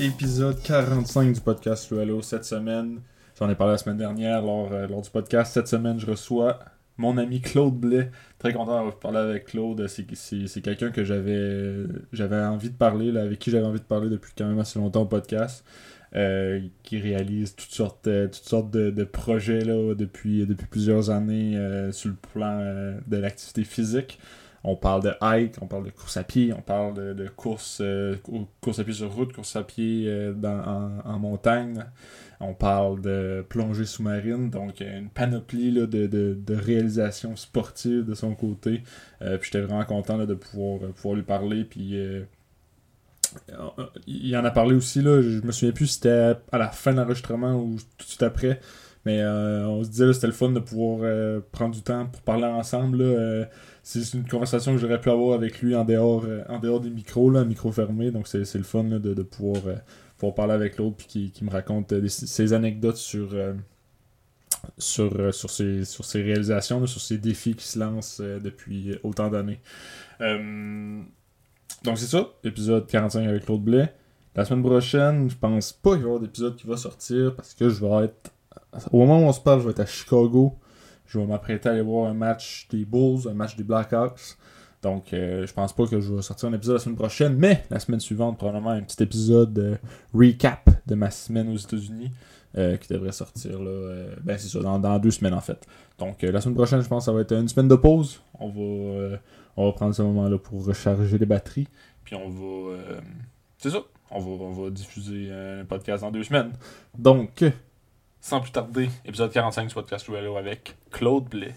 épisode 45 du podcast Hello cette semaine. J'en ai parlé la semaine dernière lors, euh, lors du podcast. Cette semaine, je reçois mon ami Claude Blais. Très content de parler avec Claude. C'est- quelqu'un que j'avais envie de parler, là, avec qui j'avais envie de parler depuis quand même assez longtemps au podcast. euh, qui réalise toutes sortes, euh, toutes sortes de, de projets là, depuis, depuis plusieurs années sur le plan de l'activité physique. On parle de hike, on parle de course à pied, on parle de, course, euh, cou- course à pied sur route, course à pied euh, en, montagne. On parle de plongée sous-marine, donc euh, une panoplie là, de, de, de réalisations sportives de son côté. Puis j'étais vraiment content de pouvoir, pouvoir lui parler. Puis il en a parlé aussi, là, je me souviens plus si c'était à la fin de l'enregistrement ou tout de suite après. Mais euh, on se disait c'était le fun de pouvoir euh, prendre du temps pour parler ensemble. Euh, c'est une conversation que j'aurais pu avoir avec lui en dehors, en dehors des micros, là, micro fermé. Donc c'est le fun là, de, de pouvoir, parler avec l'autre puis qui, qui me raconte ses anecdotes sur, sur, sur, ses, sur ses réalisations, sur ses défis qui se lancent depuis autant d'années. Donc c'est ça, épisode 45 avec Claude Blais. La semaine prochaine, je pense pas qu'il y avoir d'épisode qui va sortir parce que je vais être. Au moment où on se parle, je vais être à Chicago. Je vais m'apprêter à aller voir un match des Bulls, un match des Blackhawks. Donc euh, je pense pas que je vais sortir un épisode la semaine prochaine, mais la semaine suivante, probablement un petit épisode euh, recap de ma semaine aux États-Unis euh, qui devrait sortir euh, ben c'est ça, dans, dans deux semaines en fait. Donc euh, la semaine prochaine, je pense que ça va être une semaine de pause. On va, on va prendre ce moment-là pour recharger les batteries. Puis on va. c'est ça. On va, on va diffuser un podcast dans deux semaines. Donc, sans plus tarder, épisode 45 du podcast Hello avec Claude Blais.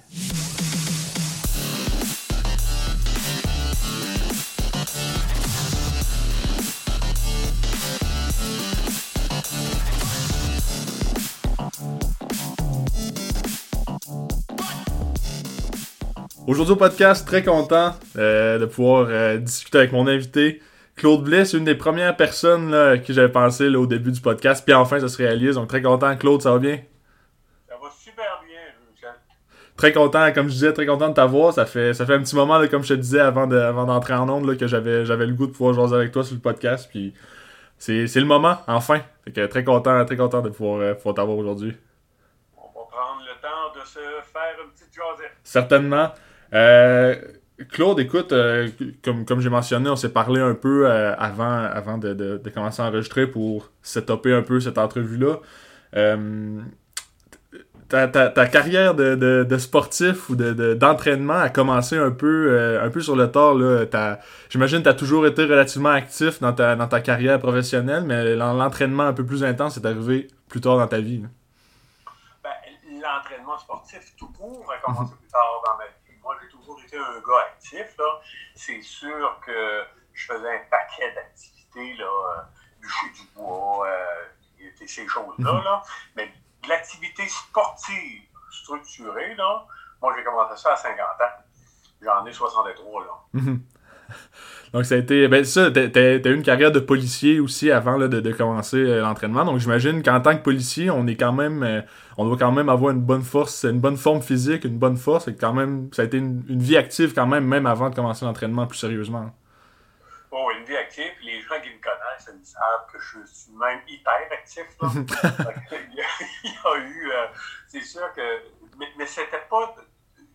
Aujourd'hui au podcast, très content euh, de pouvoir euh, discuter avec mon invité. Claude Blais, c'est une des premières personnes là, qui j'avais pensé là, au début du podcast. Puis enfin, ça se réalise. Donc très content. Claude, ça va bien? Ça va super bien, Michel. Très content, comme je disais, très content de t'avoir. Ça fait, ça fait un petit moment, là, comme je te disais avant, de, avant d'entrer en onde, que j'avais, j'avais le goût de pouvoir jaser avec toi sur le podcast. Puis c'est, c'est le moment, enfin. Fait que très content, très content de pouvoir, euh, pouvoir t'avoir aujourd'hui. On va prendre le temps de se faire une petite jasette. Certainement. Euh, Claude, écoute, euh, comme, comme j'ai mentionné, on s'est parlé un peu euh, avant, avant de, de- commencer à enregistrer pour setuper un peu cette entrevue-là. Euh, ta, ta- ta carrière de, de- sportif ou de, de- d'entraînement a commencé un peu, un peu sur le tard. J'imagine que tu as toujours été relativement actif dans ta, dans ta carrière professionnelle, mais l'en- l'entraînement un peu plus intense est arrivé plus tard dans ta vie. là. Ben, l'entraînement sportif tout court a commencé plus tard dans ma vie. Un gars actif. C'est sûr que je faisais un paquet d'activités, là, euh, bûcher du bois, euh, ces choses-là. Mhm. Là. Mais de l'activité sportive structurée, là, moi, j'ai commencé ça à 50 ans. J'en ai 63, là. Donc ça a été. Ben ça, t'as eu une carrière de policier aussi avant là, de, de commencer euh, l'entraînement. Donc j'imagine qu'en tant que policier, on est quand même. euh, on doit quand même avoir une bonne force, une bonne forme physique, une bonne force. Et quand même. Ça a été une, une vie active quand même, même avant de commencer l'entraînement plus sérieusement. Oh, une vie active. Puis Les gens qui me connaissent, ils savent que je suis même hyper actif. Là. il, y a, il y a eu. euh, c'est sûr que. Mais, mais c'était pas.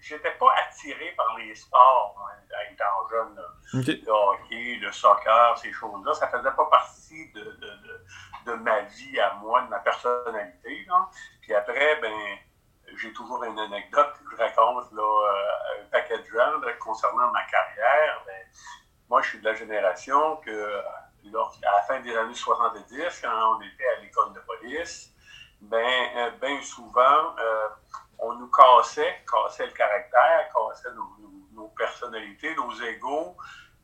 J'étais pas attiré par les sports moi, étant jeune. là. Le hockey, le soccer, ces choses-là. Ça faisait pas partie de, de, de, de ma vie à moi, de ma personnalité. Là. Puis après, ben. J'ai toujours une anecdote que je raconte là, euh, un paquet de gens là, concernant ma carrière. Ben, moi, je suis de la génération que, lors- à la fin des années 70, quand on était à l'école de police, ben, euh, ben souvent, euh, on nous cassait, cassait le caractère, cassait nos, nos- personnalités, nos égaux,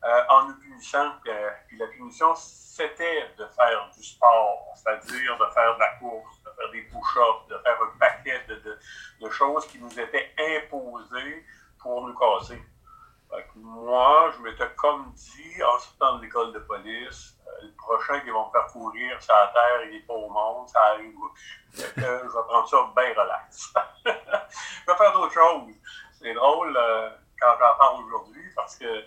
euh, en nous punissant. Euh, puis la punition, c'était de faire du sport, c'est-à-dire de faire de la course, de faire des push-ups, de faire un paquet de, de- de choses qui nous étaient imposées pour nous casser. Fait que moi, je m'étais comme dit, en sortant de l'école de police, euh, le prochain qui va me faire courir sur la terre, il n'est pas au monde, ça arrive. Fait que, euh, je vais prendre ça bien relax. je vais faire d'autres choses. C'est drôle euh, quand j'en parle aujourd'hui parce que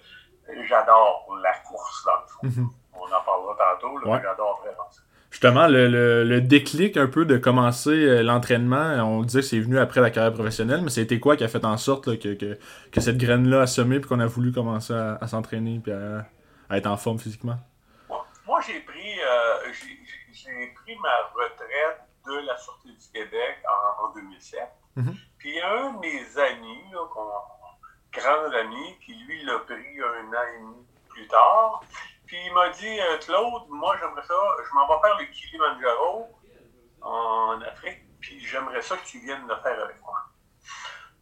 j'adore la course, dans le fond. Mhm. On en parlera tantôt, là, Ouais. j'adore faire ça. Justement, le, le, le déclic un peu de commencer euh, l'entraînement, on disait que c'est venu après la carrière professionnelle, mais c'était quoi qui a fait en sorte là, que, que, que cette graine-là a semé puis qu'on a voulu commencer à, à s'entraîner puis à, à être en forme physiquement? Moi, j'ai pris, euh, j'ai- pris ma retraite de la Sûreté du Québec en, en 2007. Mhm. Puis un de mes amis, là, grand ami, qui lui l'a pris un an et demi plus tard. Puis il m'a dit, euh, Claude, moi j'aimerais ça, je m'en vais faire le Kilimanjaro en Afrique, puis j'aimerais ça que tu viennes le faire avec moi.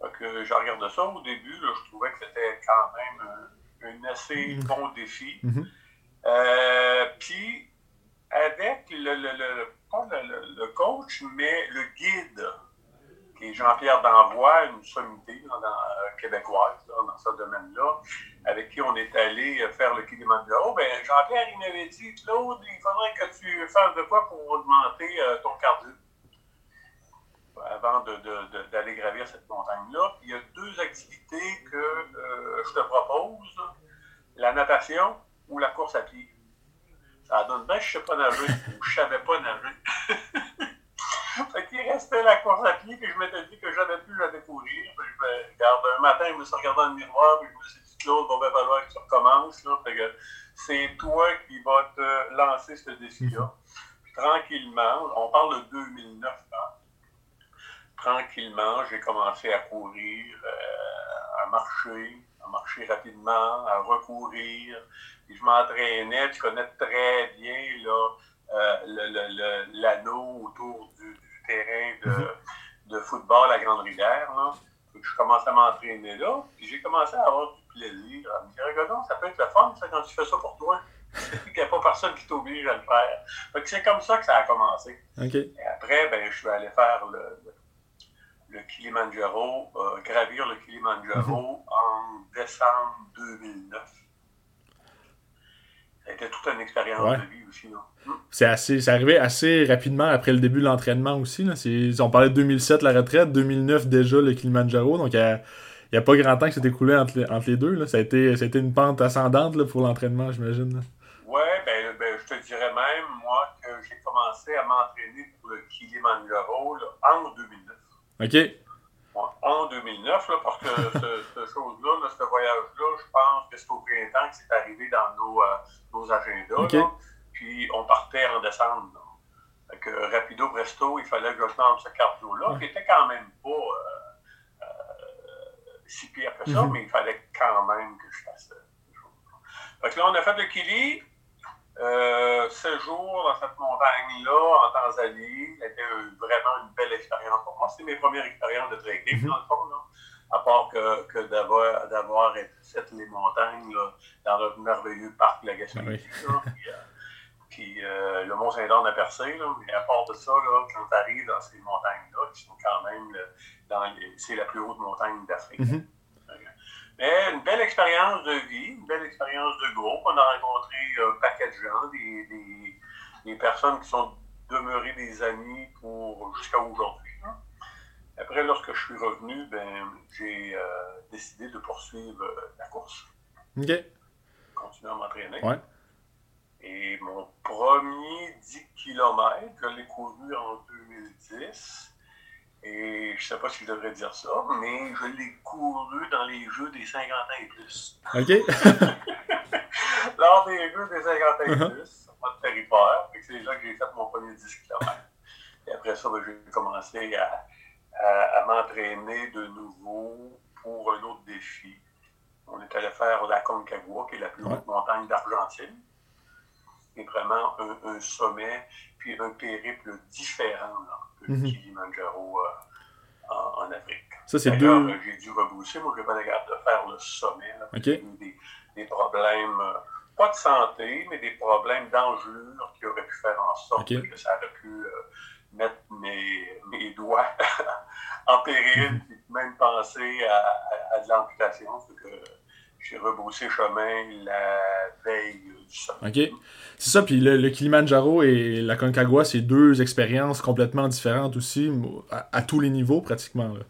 Fait que je regardais ça au début, là, je trouvais que c'était quand même un, un assez Mhm. bon défi. Mhm. Euh, puis, avec le, le, le- pas le, le- le coach, mais le guide, qui est Jean-Pierre Danvois, une sommité là, dans, euh, québécoise là, dans ce domaine-là, avec qui on est allé euh, faire le Kilimanjaro, ben, Jean-Pierre, il m'avait dit, Claude, il faudrait que tu fasses de quoi pour augmenter euh, ton cardio avant d'aller gravir cette montagne-là. Il y a deux activités que euh, je te propose, la natation ou la course à pied. Ça donne bien, je ne sais pas nager ou je savais pas nager. fait qu'il restait la course à pied, puis je m'étais dit que j'avais plus à courir. Je me regarde, un matin, je me suis regardé dans le miroir, puis je me suis Claude, il va falloir que tu recommences. Là. Fait que c'est toi qui vas te lancer ce défi-là. Puis tranquillement, on parle de 2009, hein. tranquillement, j'ai commencé à courir, euh, à marcher, à marcher rapidement, à recourir. Puis je m'entraînais, tu connais très bien là, euh, le- le- le- l'anneau autour du, du terrain de, de football à Grande-Rivière. là. Je commençais à m'entraîner là, puis j'ai commencé à avoir du plaisir. Me regarde, ça peut être le fun ça, quand tu fais ça pour toi. Il n'y a pas personne qui t'oblige à le faire. Fait que c'est comme ça que ça a commencé. Et après, ben, je suis allé faire le, le, Kilimanjaro, euh, gravir le Kilimanjaro en décembre 2009. Ça a été toute une expérience Ouais. de vie aussi. Hum. C'est assez, c'est arrivé assez rapidement après le début de l'entraînement aussi. Là. On parlait de 2007 la retraite, 2009 déjà le Kilimanjaro, donc n'y a, pas grand temps qui s'est écoulé entre les, entre les deux. Là. Ça, a été, ça a été une pente ascendante là, pour l'entraînement, j'imagine. Ouais, ben, ben, je te dirais même, moi, que j'ai commencé à m'entraîner pour le Kilimanjaro là, en 2009. OK. En 2009, là, parce que ce, ce chose-là, là, ce voyage-là, je pense que c'est au printemps que c'est arrivé dans nos, euh, nos agendas. Là. Puis on partait en décembre. là. Fait que rapido presto, il fallait que je ce cardio-là, Ouais. qui était quand même pas euh, si pire que ça, Mhm. mais il fallait quand même que je fasse choses-là. Fait que là, on a fait le Kili. Euh, séjour dans cette montagne-là, en Tanzanie, c'était vraiment une belle expérience pour moi. C'était mes premières expériences de trekking, Mhm. dans le fond, là. à part que, que d'avoir, fait les montagnes là, dans le merveilleux parc de la Gaspésie. Puis, euh, euh, le Mont-Saint-Anne à percé, là, mais à part de ça, là, quand tu arrives dans ces montagnes-là, qui sont quand même le- dans les- c'est la plus haute montagne d'Afrique. Mhm. Mais une belle expérience de vie, une belle expérience de groupe. On a rencontré un paquet de gens, des, des, des personnes qui sont demeurées des amis pour jusqu'à aujourd'hui. hein. Après, lorsque je suis revenu, ben, j'ai euh, décidé de poursuivre euh, la course, OK. continuer à m'entraîner. Ouais. Et mon premier 10 km, je l'ai couru en 2010. Et je ne sais pas si je devrais dire ça, mais je l'ai couru dans les Jeux des 50 ans et plus. OK. Lors des Jeux des 50 ans et Uh-huh. plus, en mode territoire. C'est là que j'ai fait mon premier 10 km. Et après ça, ben, j'ai commencé à, à- à m'entraîner de nouveau pour un autre défi. On est allé faire la Concagua, qui est la plus haute montagne d'Argentine. C'est vraiment un, un sommet, puis un périple différent là, Kilimanjaro euh, en, en Afrique. Ça, c'est deux. j'ai dû rebousser. Moi, je n'ai pas la garde de faire le sommet. là, parce OK. qu'il y a eu des, des problèmes, euh, pas de santé, mais des problèmes d'engelure qui auraient pu faire en sorte que ça aurait pu euh, mettre mes, mes doigts en péril, Mhm. puis même penser à, à- à de l'amputation. Que J'ai rebroussé chemin la veille du sommet. OK. C'est ça, puis le, le Kilimanjaro et la Concagua, c'est deux expériences complètement différentes aussi, à, à tous les niveaux pratiquement. Là.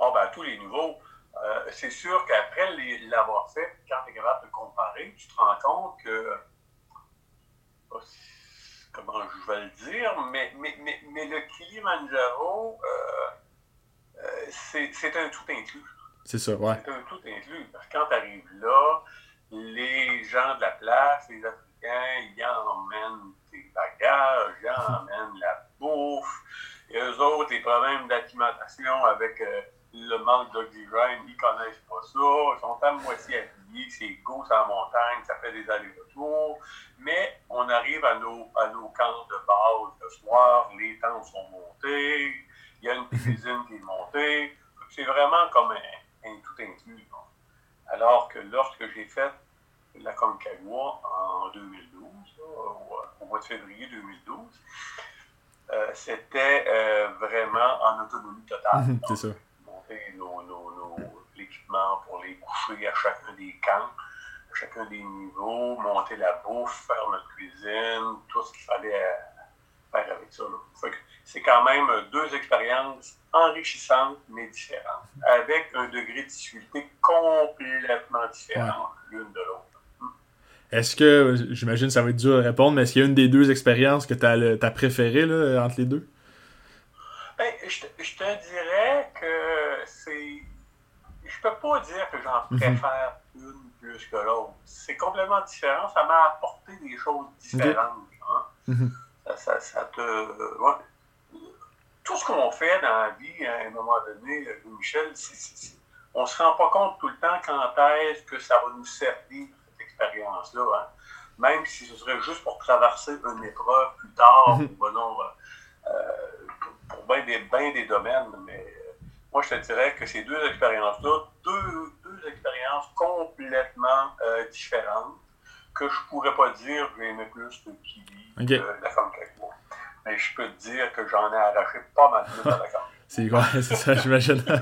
Ah, ben, à tous les niveaux. Euh, c'est sûr qu'après l'avoir fait, quand tu es capable de comparer, tu te rends compte que comment je vais le dire, mais, mais, mais, mais le Kilimanjaro, euh, euh, c'est un tout inclus. C'est ça, ouais. C'est un tout inclus. Parce que quand tu arrives là, les gens de la place, les Africains, ils emmènent tes bagages, ils emmènent la bouffe. Et eux autres, les problèmes d'acclimatation avec euh, le manque d'oxygène, ils connaissent pas ça. Ils sont à moitié habillés, c'est sur la montagne, ça fait des allers-retours. Mais on arrive à nos, à nos camps de base le soir, les tentes sont montées, il y a une cuisine qui est montée. C'est vraiment comme un tout inclus. Alors que lorsque j'ai fait la Concagua en 2012, au, mois de février 2012, euh, c'était euh, vraiment en autonomie totale. C'est ça. Monter nos, nos, nos, l'équipement pour les coucher à chacun des camps, à chacun des niveaux, monter la bouffe, faire notre cuisine, tout ce qu'il fallait euh, faire avec ça. c'est quand même deux expériences enrichissantes mais différentes, avec un degré de difficulté complètement différent l'une de l'autre. Est-ce que, j'imagine ça va être dur à répondre, mais est-ce qu'il y a une des deux expériences que tu as, préférée là, entre les deux? Ben, je, te, je, te dirais que c'est. Je peux pas dire que j'en mhm. préfère une plus que l'autre. C'est complètement différent. Ça m'a apporté des choses différentes. Hein. Mhm. Ça, ça, te. Ouais. Tout ce qu'on fait dans la vie, à un moment donné, Michel, on ne se rend pas compte tout le temps quand est-ce que ça va nous servir expérience-là. Hein. Même si ce serait juste pour traverser une épreuve plus tard, mhm. ou non, euh, pour bien des, bien des domaines. Mais euh, moi, je te dirais que ces deux expériences-là, deux, deux expériences complètement euh, différentes, que je ne pourrais pas dire que j'aimais plus de Kiwi okay. que la moi. Mais je peux te dire que j'en ai arraché pas mal plus à la C'est quoi, c'est ça, j'imagine.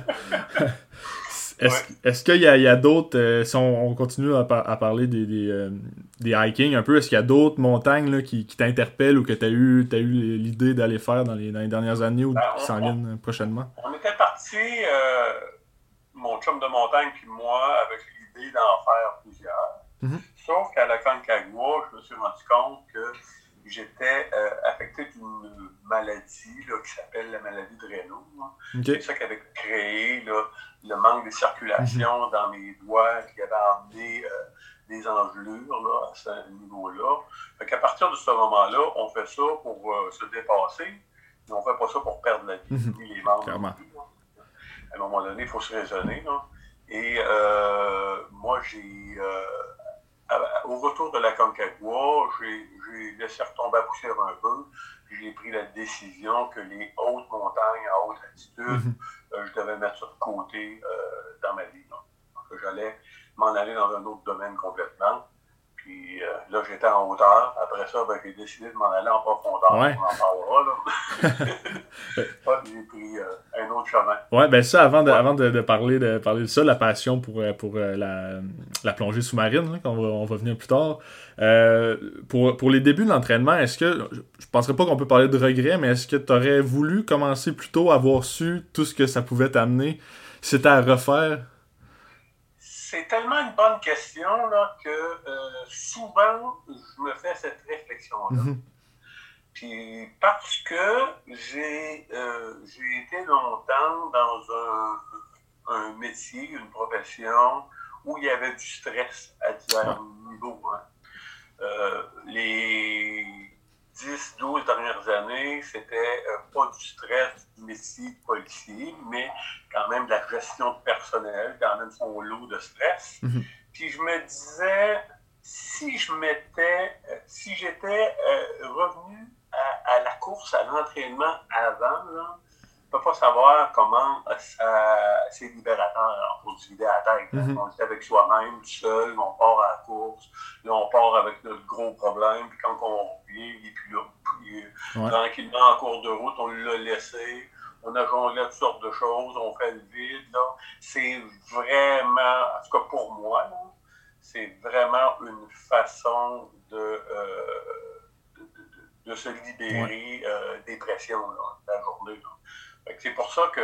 Est-ce qu'il y a, a d'autres, euh, si on, continue à, parler des, des, euh, des, hiking un peu, est-ce qu'il y a d'autres montagnes là, qui, qui t'interpellent ou que tu as eu, as eu l'idée d'aller faire dans les, dans les, dernières années ou ben, qui s'en viennent prochainement? On était parti, euh, mon chum de montagne puis moi, avec l'idée d'en faire plusieurs. Mm-hmm. Sauf qu'à la Concagua, je me suis rendu compte que j'étais affecté d'une maladie là, qui s'appelle la maladie de Raynaud. C'est ça qui avait créé là, le manque de circulation mhm. dans mes doigts qui avait amené euh, des engelures là, à ce niveau-là. Fait qu'à partir de ce moment-là, on fait ça pour euh, se dépasser, mais on ne fait pas ça pour perdre la vie, ni les membres. À un moment donné, il faut se raisonner. Et euh, moi, j'ai. Au retour de la Concagua, j'ai laissé retomber à poussière un peu. J'ai pris la décision que les hautes montagnes à haute altitude, mhm. Euh, je devais mettre ça de côté euh, dans ma vie. Donc, j'allais m'en aller dans un autre domaine complètement. Puis euh, là, j'étais en hauteur. Après ça, ben, j'ai décidé de m'en aller en profondeur. Ouais. On en parlera. Là. j'ai pris un autre chemin. Ouais, ben ça, avant de, avant de, parler, de parler de ça, la passion pour, pour la, la, plongée sous-marine, qu'on va, on va venir plus tard. pour, pour les débuts de l'entraînement, est-ce que, je penserais pas qu'on peut parler de regret, mais est-ce que tu aurais voulu commencer plus tôt, avoir su tout ce que ça pouvait t'amener, c'était à refaire? C'est tellement une bonne question là, que euh, souvent, je me fais cette réflexion-là. Mhm. Puis parce que j'ai euh, été longtemps dans un, un, métier, une profession où il y avait du stress à divers niveaux. Hein. Euh, les 10, 12 dernières années, c'était euh, pas du stress du métier de policier, mais quand même de la gestion de personnel, quand même son lot de stress. Mhm. Puis je me disais, si je m'étais, euh, si j'étais euh, revenu à, la course, à l'entraînement avant, là, peux pas savoir comment c'est libérateur pour se vider la tête. Mhm. On est avec soi-même, seul, on part à la course, là on part avec notre gros problème, puis quand on revient, il est plus là. Puis, euh, Tranquillement, en cours de route, on l'a laissé, on a jonglé toutes sortes de choses, on fait le vide. C'est vraiment, en tout cas pour moi, c'est vraiment une façon de, euh, de, se libérer euh, des pressions la journée. C'est pour ça que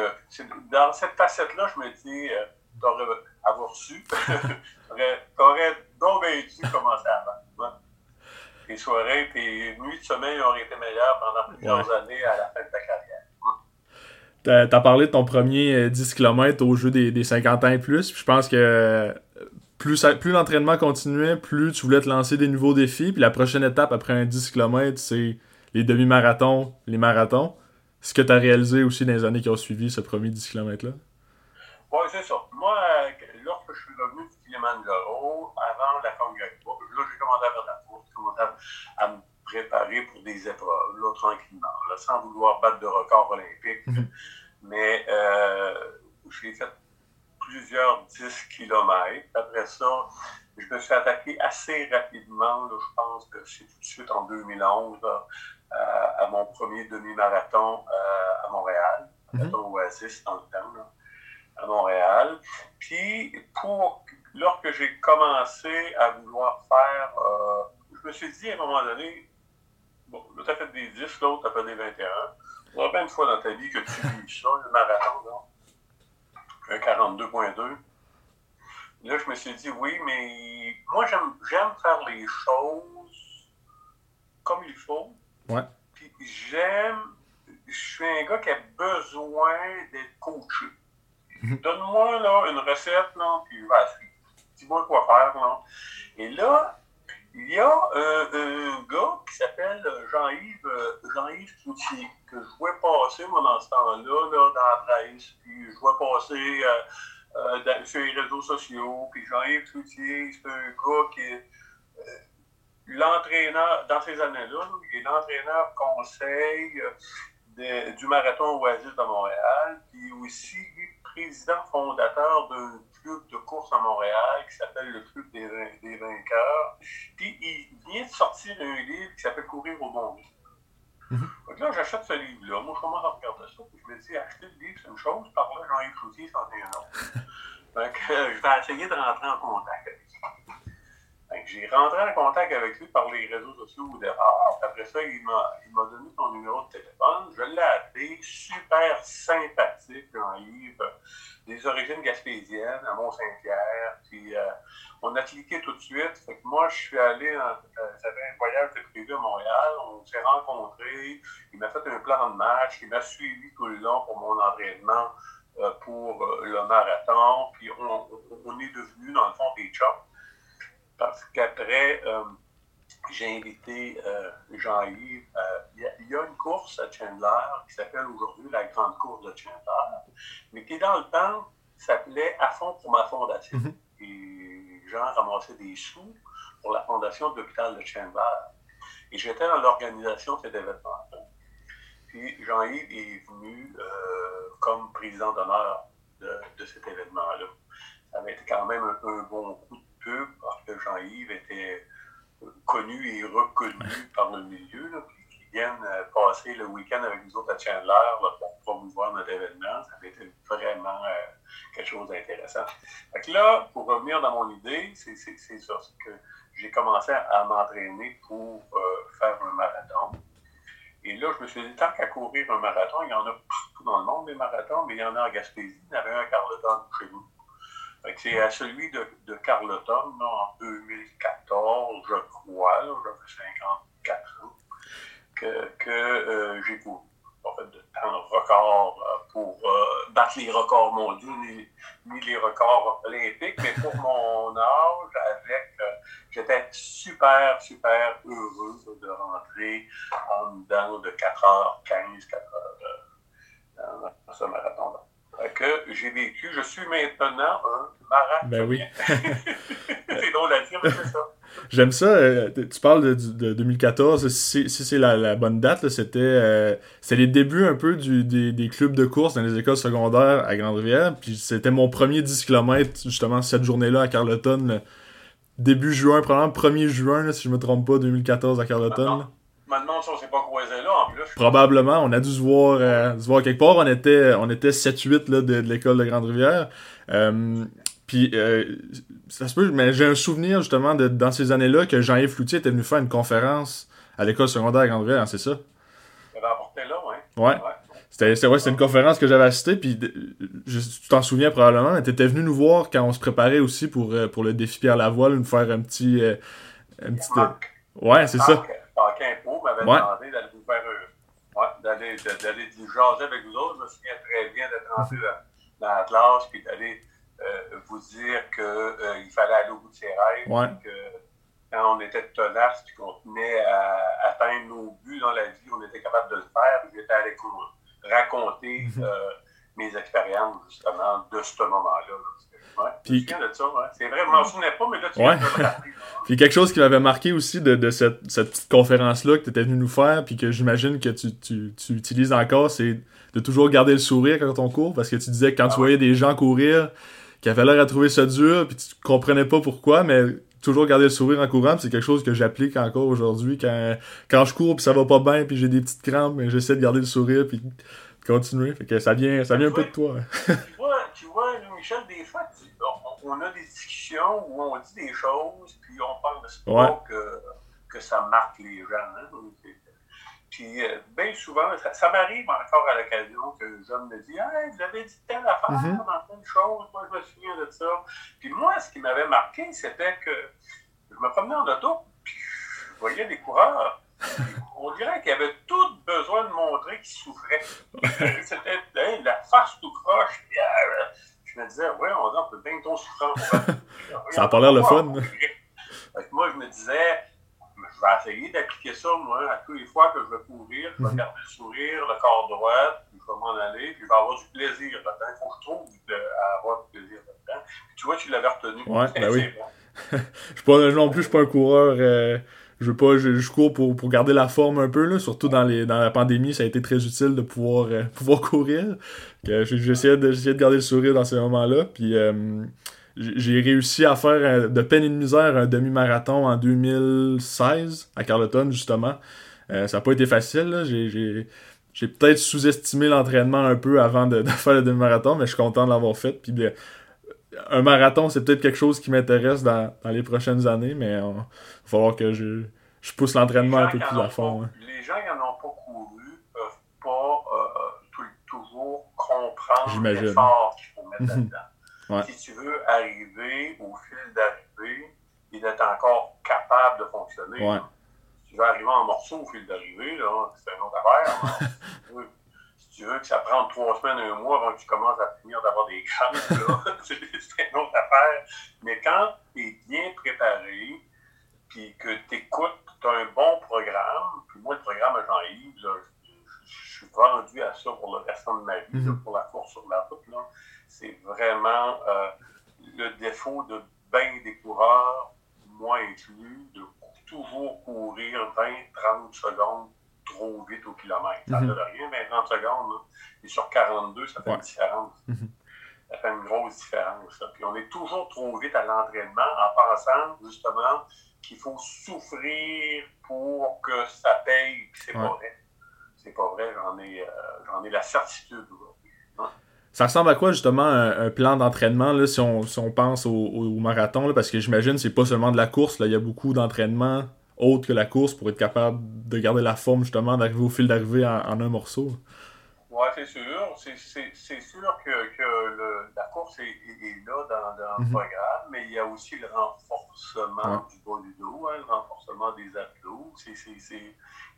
dans cette facette-là, je me dis, euh, t'aurais avoir su, t'aurais donc dû commencer avant. Et soirées, tes nuits de sommeil auraient été meilleures pendant plusieurs années à la fin de ta carrière. Tu as parlé de ton premier 10 km au jeu des, des 50 ans et plus. je pense que plus, plus l'entraînement continuait, plus tu voulais te lancer des nouveaux défis. Puis la prochaine étape après un 10 km, c'est les demi-marathons, les marathons. Ce que tu as réalisé aussi dans les années qui ont suivi ce premier 10 km-là? Oui, c'est ça. Moi, lorsque je suis revenu du Kilimanjaro, avant la congrès, là, j'ai commencé à faire de la course, j'ai commencé à, me préparer pour des épreuves, là, tranquillement, sans vouloir battre de record olympique. Mhm. Mais euh, j'ai fait plusieurs 10 kilomètres. Après ça, je me suis attaqué assez rapidement, je pense que c'est tout de suite en 2011, euh, à mon premier demi-marathon euh, à Montréal, mm Oasis dans le temps, à Montréal. Puis, pour, lorsque j'ai commencé à vouloir faire, euh, je me suis dit à un moment donné, bon, là, tu as fait des 10, l'autre, tu as fait des 21. Il y aura bien une fois dans ta vie que tu vis ça, le marathon, là un 42.2. Là, je me suis dit, oui, mais moi, j'aime faire les choses comme il faut. Ouais. Puis j'aime, je suis un gars qui a besoin d'être coaché. Mhm. Donne-moi là, une recette, là, puis vas-y, dis-moi quoi faire. Là. Et là, il y a un gars qui s'appelle Jean-Yves euh, Jean-Yves Cloutier, que je vois passer, moi, dans ce temps-là, là, dans la presse, puis je vois passer euh, euh, sur les réseaux sociaux, puis Jean-Yves Cloutier, c'est un gars qui est l'entraîneur, dans ces années-là, il est l'entraîneur conseil du marathon Oasis de Montréal, puis aussi président fondateur d'un club de course à Montréal qui s'appelle le Club des, des, vainqueurs. Puis il vient de sortir un livre qui s'appelle Courir au bon mm Donc là, j'achète ce livre-là. Moi, je commence à regarder ça. Puis je me dis, acheter le livre, c'est une chose. Par là, Jean-Yves Cloutier, c'en est un autre. Donc, euh, je vais essayer de rentrer en contact avec. J'ai rentré en contact avec lui par les réseaux sociaux au départ. Après ça, il m'a donné son numéro de téléphone. Je l'ai appelé. Super sympathique, Jean-Yves des origines gaspésiennes à Mont-Saint-Pierre. Puis euh, on a cliqué tout de suite. Moi, je suis allé, euh, j'avais un voyage de prévu à Montréal. On s'est rencontrés. Il m'a fait un plan de match. Il m'a suivi tout le long pour mon entraînement euh, pour le marathon. Puis on, est devenus, dans le fond, des chops. Parce qu'après, j'ai invité Jean-Yves. Il y, a une course à Chandler qui s'appelle aujourd'hui la Grande Course de Chandler mais qui dans le temps s'appelait À fond pour ma fondation. Mhm. Et Jean ramassait des sous pour la fondation de l'hôpital de Chandler. Et j'étais dans l'organisation de cet événement-là. Puis Jean-Yves est venu euh, comme président d'honneur de, cet événement-là. Ça avait été quand même un, bon coup de parce que Jean-Yves était connu et reconnu par le milieu. Là, viennent euh, passer le week-end avec nous autres à Chandler pour promouvoir notre événement. Ça avait été vraiment euh, quelque chose d'intéressant. Là, pour revenir dans mon idée, c'est ça, que j'ai commencé à, m'entraîner pour euh, faire un marathon. Et là, je me suis dit, tant qu'à courir un marathon, il y en a partout dans le monde des marathons, mais il y en a en Gaspésie. Il y en avait un à Carleton chez nous. C'est à celui de, de Carleton, en 2014, je crois, j'avais 54 ans que, euh, j'ai couru. En fait, de temps record euh, pour euh, battre les records mondiaux ni, les records olympiques, mais pour mon âge, avec, j'étais super, super heureux de rentrer en dedans de 4h15, 4h dans, ce marathon-là que j'ai vécu. Je suis maintenant un marathon. Ben oui. c'est drôle à dire, c'est ça. J'aime ça. Euh, tu parles de, 2014. Si, c'est la, bonne date, euh, c'était les débuts un peu des, clubs de course dans les écoles secondaires à Grande-Rivière. Puis c'était mon premier 10 km, justement, cette journée-là à Carleton. début juin, probablement 1er juin, si je me trompe pas, 2014 à Carleton. Maintenant, on s'est pas croisé là, en plus. Probablement, on a dû se voir, euh, se voir quelque part. On était, on était 7-8 de, de l'école de Grande-Rivière. Puis, euh, ça se peut, mais j'ai un souvenir justement de, dans ces années-là que Jean-Yves Floutier était venu faire une conférence à l'école secondaire à Grande hein, c'est ça? Il avait apporté là, ouais. Ouais. C'était ouais, une conférence que j'avais assistée, puis tu t'en souviens probablement, mais tu étais venu nous voir quand on se préparait aussi pour, euh, pour le défi Pierre Lavoie, nous faire un petit. Euh, un petit Ouais, c'est ça. Demandé d'aller vous faire ouais, d'aller, d'aller jaser avec vous autres. Je me souviens très bien d'être rentré dans, dans la classe puis d'aller euh, vous dire qu'il euh, fallait aller au bout de ses rêves. Ouais. Que, quand on était tenace et qu'on tenait à atteindre nos buts dans la vie, on était capable de le faire. J'étais allé raconter mhm. euh, mes expériences, justement, de ce moment-là. Puis, de ça, ouais. C'est vrai, je m'en souvenais pas, mais là, tu puis quelque chose qui m'avait marqué aussi de, de cette, cette, petite conférence-là que tu étais venu nous faire, puis que j'imagine que tu, tu, tu, utilises encore, c'est de toujours garder le sourire quand on court, parce que tu disais que quand ah tu voyais des gens courir, qui avaient l'air à trouver ça dur, puis tu comprenais pas pourquoi, mais toujours garder le sourire en courant, c'est quelque chose que j'applique encore aujourd'hui quand, quand je cours puis ça va pas bien puis j'ai des petites crampes, mais j'essaie de garder le sourire puis de continuer. Fait que ça vient, ça vient un peu de toi. on, a des discussions où on dit des choses puis on parle de sport que, que ça marque les gens. Hein? Puis, euh, bien souvent, ça, m'arrive encore à l'occasion que les hommes me disent Hey, vous avez dit telle affaire mm -hmm. dans telle chose, moi je me souviens de ça. Puis moi, ce qui m'avait marqué, c'était que je me promenais en auto, puis je voyais des coureurs. On dirait qu'ils avaient tous besoin de montrer qu'ils souffraient. C'était la face tout croche. Puis, euh, je me disais, ouais, on, on peut bien trop souffrant. ça a pas l'air le fun. moi, je me disais, je vais essayer d'appliquer ça, moi, à tous les fois que je vais courir. Je vais mhm. garder le sourire, le corps droit, puis je vais m'en aller, puis je vais avoir du plaisir là-dedans. Il faut que je trouve de, avoir du plaisir là-dedans. tu vois, tu l'avais retenu. Ouais, ben oui. je pas, non plus, je suis pas un coureur. Euh, je veux pas, je, cours pour, pour, garder la forme un peu, là, surtout dans, les, dans la pandémie, ça a été très utile de pouvoir, euh, pouvoir courir. J'essayais de, de garder le sourire dans ces moments-là. Puis euh, j'ai réussi à faire de peine et de misère un demi-marathon en 2016 à Carleton, justement. Euh, ça n'a pas été facile. J'ai peut-être sous-estimé l'entraînement un peu avant de, faire le demi-marathon, mais je suis content de l'avoir fait. Puis un marathon, c'est peut-être quelque chose qui m'intéresse dans, les prochaines années, mais il va falloir que je, je pousse l'entraînement un peu plus à fond. Hein. Les gens qui n'en ont pas couru peuvent pas euh, toujours comprendre l'effort qu'il faut mettre là-dedans. Si tu veux arriver au fil d'arrivée et d'être encore capable de fonctionner, si tu veux arriver en morceaux au fil d'arrivée, c'est une autre affaire. tu veux que ça prenne trois semaines, un mois avant que tu commences à finir d'avoir des crampes, c'est une autre affaire. Mais quand tu es bien préparé, puis que tu écoutes, tu as un bon programme, puis moi, le programme à Jean-Yves, je suis vendu à ça pour le restant de ma vie, mm-hmm. pour la course sur la route. C'est vraiment euh, le défaut de bien des coureurs, moi inclus, de toujours courir 20-30 secondes trop vite au kilomètre. Ça ne mm rien, 20-30 secondes. Et sur 42, ça fait une différence. Mhm. Ça fait une grosse différence. Puis on est toujours trop vite à l'entraînement en pensant justement qu'il faut souffrir pour que ça paye. c'est pas vrai. C'est pas vrai, j'en ai, euh, ai la certitude. Ça ressemble à quoi justement un, plan d'entraînement si on, si on pense au, marathon? parce que j'imagine que c'est pas seulement de la course, là, il y a beaucoup d'entraînement autre que la course pour être capable de garder la forme justement, d'arriver au fil d'arrivée en, un morceau. Oui, c'est sûr. C'est sûr que, que la course est, là dans, dans le mhm. programme, mais il y a aussi le renforcement du bas du dos, hein, le renforcement des abdos.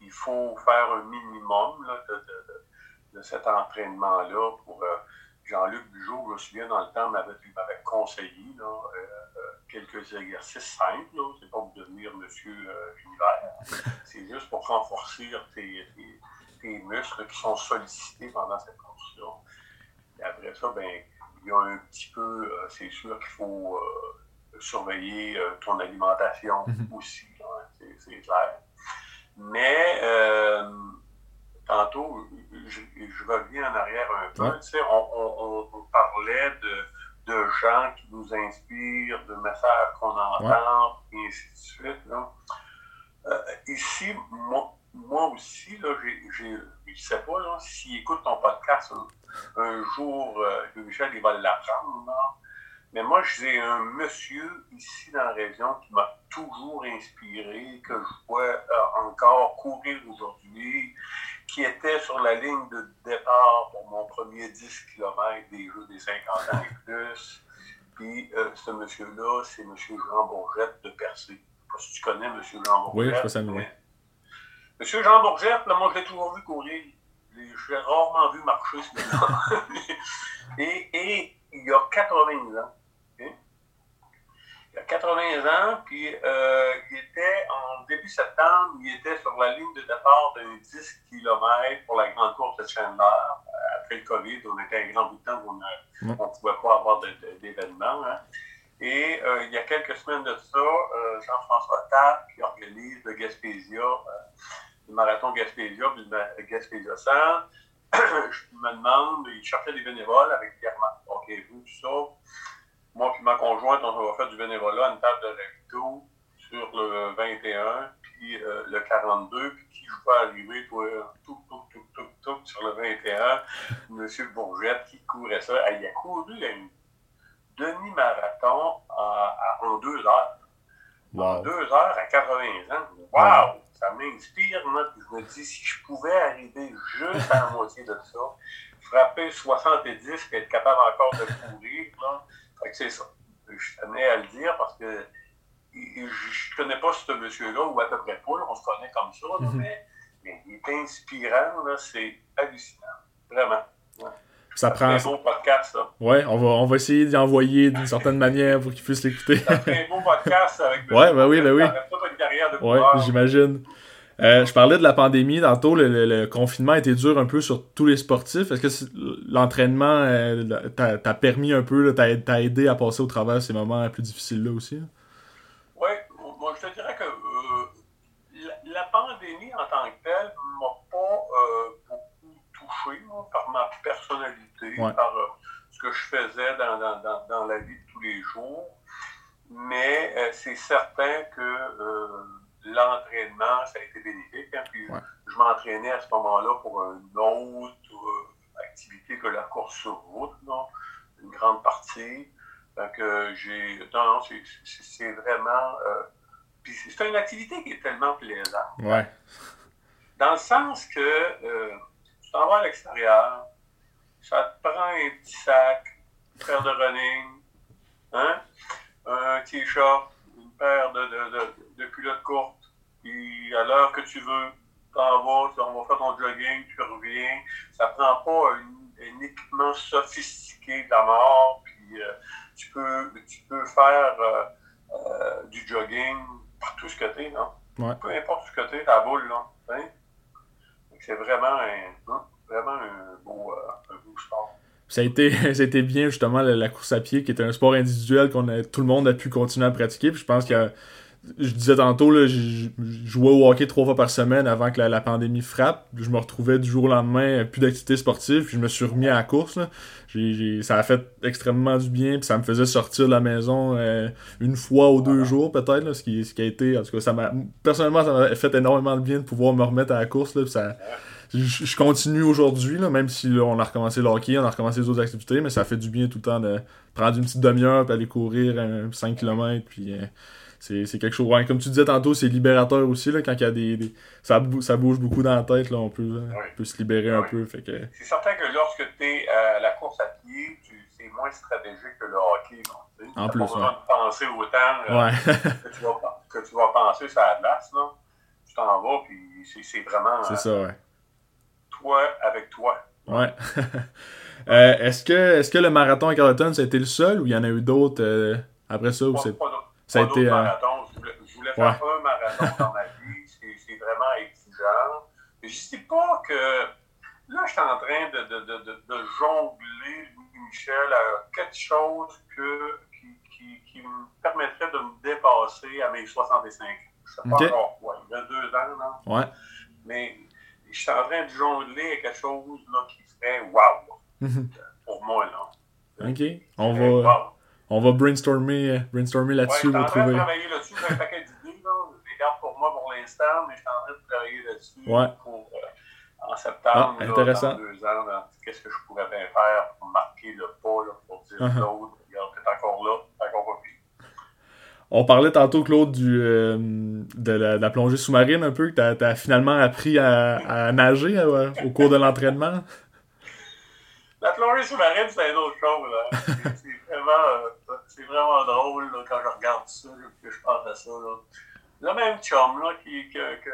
il faut faire un minimum de, de, cet entraînement-là pour. Euh, Jean-Luc Bugeaud, je me souviens, dans le temps, m'avait conseillé là, euh, quelques exercices simples. C'est pas pour devenir monsieur euh, univers. C'est juste pour renforcer tes, tes, muscles qui sont sollicités pendant cette course-là. Et après ça, ben, il y a un petit peu, c'est sûr qu'il faut surveiller ton alimentation mm-hmm. aussi. C'est clair. Mais tantôt, je, reviens en arrière un peu. Tu sais, on, parlait de, de, gens qui nous inspirent, de messages qu'on entend, et ainsi de suite. Euh, ici, moi, moi aussi, là, je ne sais pas s'il écoute ton podcast un, jour, euh, Michel, il va l'apprendre. Mais moi, j'ai un monsieur ici dans la région qui m'a toujours inspiré, que je vois euh, encore courir aujourd'hui, qui était sur la ligne de départ pour mon premier 10 km des Jeux des 50 ans et plus. Puis euh, ce monsieur-là, c'est M. Jean Bourgette de Percé. pas si tu connais M. Jean Bourgette. Oui, je sais ça, oui. M. Jean Bourgette, là, moi, je l'ai toujours vu courir. Je l'ai rarement vu marcher, ce gars et, et il y a 80 ans. Il y a 80 ans, puis euh, il était, en début septembre, il était sur la ligne de départ d'un 10 km pour la grande course de Chandler. Après le COVID, on était un grand bout de temps où on ne pouvait pas avoir d'événements. Hein. Et euh, il y a quelques semaines de ça, euh, Jean-François Tapp, qui organise le Gaspésia, le marathon Gaspésia, puis le Gaspésia Centre, je me demande, il cherchait des bénévoles avec Pierre-Marc, OK, vous, tout ça moi et ma conjointe, on va faire du bénévolat à une table de recto sur le 21, puis euh, le 42, puis qui je vais arriver, toi, tout, tout, tout, tout, tout, sur le 21, M. Bourgette qui courait ça. il a couru un demi-marathon en deux heures. En deux heures à 80 ans. Wow! Ça m'inspire, moi. je me dis, si je pouvais arriver juste à la moitié de ça, frapper 70 et être capable encore de courir, là, c'est ça. Je tenais à le dire parce que je ne connais pas ce monsieur-là, ou à peu près pas, on se connaît comme ça, mhm. mais, il est inspirant, c'est hallucinant. Vraiment. Ça prend. C'est un beau podcast, ça. Ouais, on va, on va essayer d'y envoyer d'une certaine manière pour qu'il puisse l'écouter. C'est un beau podcast avec. ouais, ben oui, ben oui. Ouais, j'imagine. Euh, je parlais de la pandémie tantôt, le, confinement a été dur un peu sur tous les sportifs. Est-ce que l'entraînement euh, t'a permis un peu, t'a aidé à passer au travers de ces moments plus difficiles-là aussi? Oui, moi je te dirais que euh, la, pandémie en tant que telle m'a pas beaucoup touché par ma personnalité, par ce que je faisais dans, dans, dans, la vie de tous les jours. Mais c'est certain que l'entraînement, ça a été bénéfique. Hein, puis je m'entraînais à ce moment-là pour une autre euh, activité que la course sur route, une grande partie. Donc, j'ai. Non, non, c'est vraiment. Euh, puis c'est une activité qui est tellement plaisante. Ouais. Dans le sens que euh, tu t'en vas à l'extérieur, ça te prend un petit sac, une paire de running, hein, un t-shirt, de, de, de, de culottes courtes, puis à l'heure que tu veux, t'en vas, on va faire ton jogging, tu reviens. Ça prend pas un, équipement sophistiqué de la mort, puis euh, tu, peux, tu peux faire euh, euh, du jogging partout ce côté, non? Ouais. Peu importe ce côté, ta boule, là. Hein? C'est vraiment un, hein, vraiment un beau, un beau sport ça a été ça a été bien justement la, course à pied qui est un sport individuel qu'on a tout le monde a pu continuer à pratiquer puis je pense a je disais tantôt, là, je jouais au hockey trois fois par semaine avant que la, pandémie frappe. Je me retrouvais du jour au lendemain, plus d'activité sportive, puis je me suis remis à la course. ça a fait extrêmement du bien, puis ça me faisait sortir de la maison euh, une fois ou deux jours peut-être, ce, qui, ce qui a été, en tout cas, ça m'a, personnellement, ça m'a fait énormément de bien de pouvoir me remettre à la course. Là, ça, je, continue aujourd'hui, même si on a recommencé le hockey, on a recommencé les autres activités, mais ça fait du bien tout le temps de prendre une petite demi-heure, puis aller courir 5 km, puis... Euh, c'est quelque chose. comme tu disais tantôt, c'est libérateur aussi, là, quand il y a des. ça, ça, bouge beaucoup dans la tête, là, on peut, peut se libérer un peu. Fait que... C'est certain que lorsque tu es à la course à pied, c'est moins stratégique que le hockey. en plus. Pas besoin de penser autant que, tu vas, que tu vas penser sur la glace. Là. Tu t'en vas, puis c'est vraiment. C'est ça, ouais. Toi avec toi. Ouais. euh, est-ce que, est que le marathon à Carleton, été le seul ou il y en a eu d'autres euh, après ça? Ou c'est... Ça a été. Euh... Je voulais, faire un marathon dans ma vie. C'est vraiment exigeant. Je ne dis pas que. Là, je suis en train de, de, de, de jongler, Michel, à quelque chose que, qui, qui, qui, me permettrait de me dépasser à mes 65 ans. Je ne sais pas encore quoi. Il y a deux ans, non? Ouais. Mais je suis en train de jongler à quelque chose là, qui serait wow. Mhm. Pour moi, là. OK. On va. On va brainstormer, euh, brainstormer là-dessus. Ouais, je suis en train de travailler là-dessus. J'ai un paquet d'idées. Je les garde pour moi pour l'instant, mais je suis en train de travailler là-dessus ouais. pour, euh, en septembre. Ah, intéressant. dans deux ans, qu'est-ce que je pourrais bien faire pour marquer le pas, là, pour dire uh -huh. l'autre, regarde, t'es encore là, t'es encore pas. On parlait tantôt, Claude, du, euh, de, la, de, la, plongée sous-marine un peu, que tu as, finalement appris à, à nager euh, au cours de l'entraînement. La plongée sous-marine, c'est une autre chose. C'est vraiment, euh, vraiment drôle là, quand je regarde ça, que je pense à ça. Là. le même chum là, qui, que, que,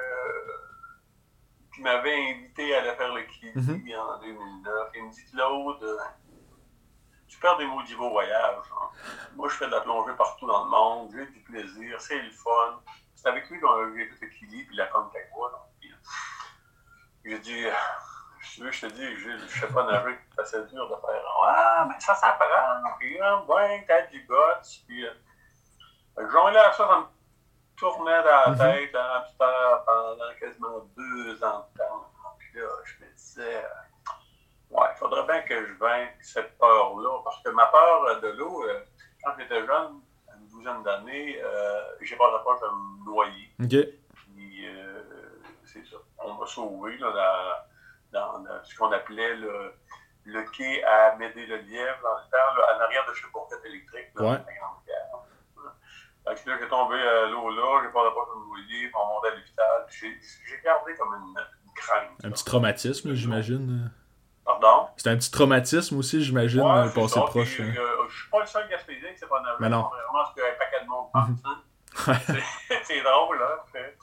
qui m'avait invité à aller faire le Kili Mhm. en 2009, il me dit Claude, perds des maudits beaux voyages. hein. Moi, je fais de la plongée partout dans le monde, j'ai du plaisir, c'est le fun. C'est avec lui qu'on a vu le Kili puis la Concagua. J'ai dit, si je te dis, je sais pas nager, c'est assez dur de faire. Ah, mais ça s'apprend, puis hein, ouais, t'as du guts, puis. Euh, fait que jonglais à ça, ça me tournait dans la Mhm. tête, hamster, pendant quasiment deux ans de temps. Puis là, je me disais, ouais, il faudrait bien que je vainque cette peur-là, parce que ma peur euh, de l'eau, euh, quand j'étais jeune, une douzaine d'années, euh, j'ai pas la peur de me noyer. Ok. Puis, euh, c'est ça. On m'a sauvé là, dans, dans- ce qu'on appelait le, le quai à Médée-le-Lièvre dans le temps, là, en arrière de chez Bourquette électrique. Là, Ouais. la que là, j'ai tombé à l'eau là, j'ai pas pas de me noyer, puis on montait à l'hôpital. J'ai j'ai gardé comme une, une crainte. Un là. petit traumatisme, j'imagine. Pardon? C'est un petit traumatisme aussi, j'imagine, Ouais, euh, passer ça, proche. puis, hein. euh, je suis pas le seul Gaspésien qui s'est pas. Mais non. Vraiment, ce qu'un paquet de monde pense. Mhm. hein. C'est- drôle, hein? fait.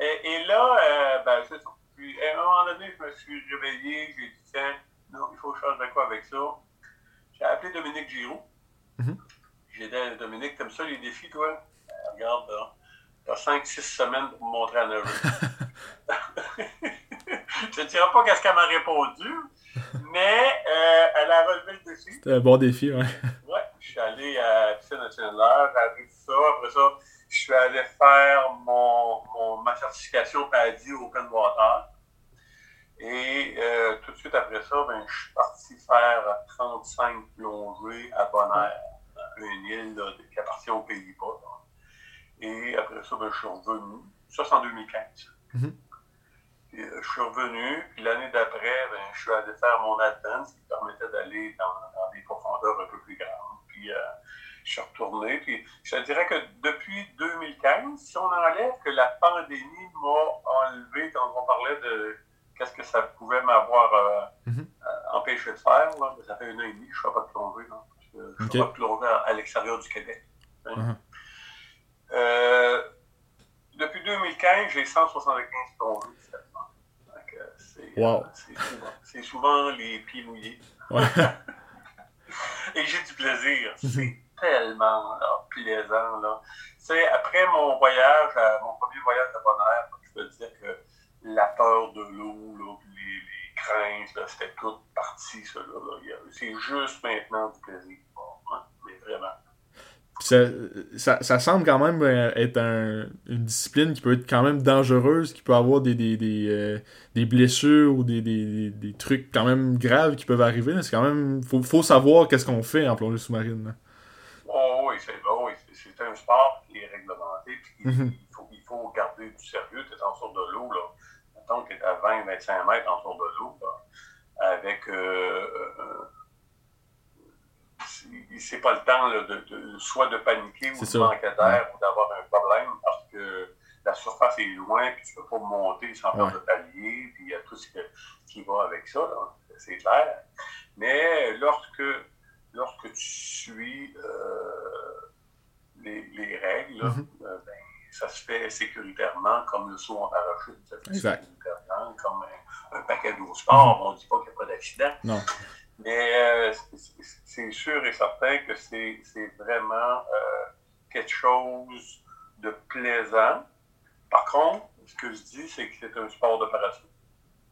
Et, et là, euh, ben, c'est ça. Puis, à un moment donné, je me suis réveillé, j'ai dit, tiens, non, il faut fasse de quoi avec ça. J'ai appelé Dominique Giroux. Mhm. J'ai dit, Dominique, t'aimes ça les défis, toi? Euh, regarde, là, t'as 5-6 semaines pour me montrer à nager. je ne dirai pas qu'est-ce qu'elle m'a répondu, mais euh, elle a relevé le défi. C'était un bon défi, ouais. Ouais, je suis allé à la piscine j'ai appris tout ça. Après ça, je suis allé faire mon, mon- ma certification PADI Open Water. Et euh, tout de suite après ça, ben, je suis parti faire 35 plongées à Bonaire, une île là, qui appartient aux Pays-Bas. Et après ça, ben, je suis revenu. Ça, c'est en 2015. Mhm. Et, euh, je suis revenu, puis l'année d'après, ben, je suis allé faire mon advance qui permettait d'aller dans, dans des profondeurs un peu plus grandes. Puis euh, je suis retourné, puis je te dirais que depuis 2015, si on enlève que la pandémie m'a enlevé quand on parlait de qu'est-ce que ça pouvait m'avoir euh, Mhm. euh, empêché de faire, là, ben, ça fait un an et demi que je ne fais pas là, que je ne Ok. pas de plongée à, à l'extérieur du Québec. hein. Mhm. Euh, depuis 2015, j'ai 175 plongées. seulement. Donc, euh, c'est, Wow. euh, c'est souvent, les pieds mouillés. Ouais. Et j'ai du plaisir. C'est tellement là, plaisant. Là. Après mon voyage, mon premier voyage à Bonaire, je peux te dire que la peur de l'eau, les, les craintes, c'était tout parti, C'est juste maintenant du plaisir. Bon, hein, mais vraiment. Ça, ça, ça semble quand même euh, être un- une discipline qui peut être quand même dangereuse, qui peut avoir des, des, des, euh, des blessures ou des, des, trucs quand même graves qui peuvent arriver. C'est quand même. Faut, faut savoir qu'est-ce qu'on fait en plongée sous-marine. Oh, oui, c'est oh, oui, c'est- c'est un sport qui est réglementé, puis Mhm. il, faut, il faut garder du sérieux. Tu es en dessous de l'eau, là. Mettons que tu es à 20-25 mètres en dessous de l'eau, avec. Euh, euh, c'est- c'est pas le temps là, de, de- soit de paniquer ou de manquer d'air ou d'avoir un problème parce que la surface est loin puis tu peux pas monter sans faire Ouais. de palier puis il y a tout ce que- qui va avec ça, c'est clair. Mais lorsque, lorsque tu suis euh, les, les règles, Mhm. euh, ben, ça se fait sécuritairement comme le saut en parachute, ça se fait Exact. sécuritairement comme un, un paquet d'eau sport. On ne dit pas qu'il n'y a pas d'accident. Mais euh, c'est- sûr et certain que c'est vraiment euh, quelque chose de plaisant. Par contre, ce que je dis, c'est que c'est un sport de.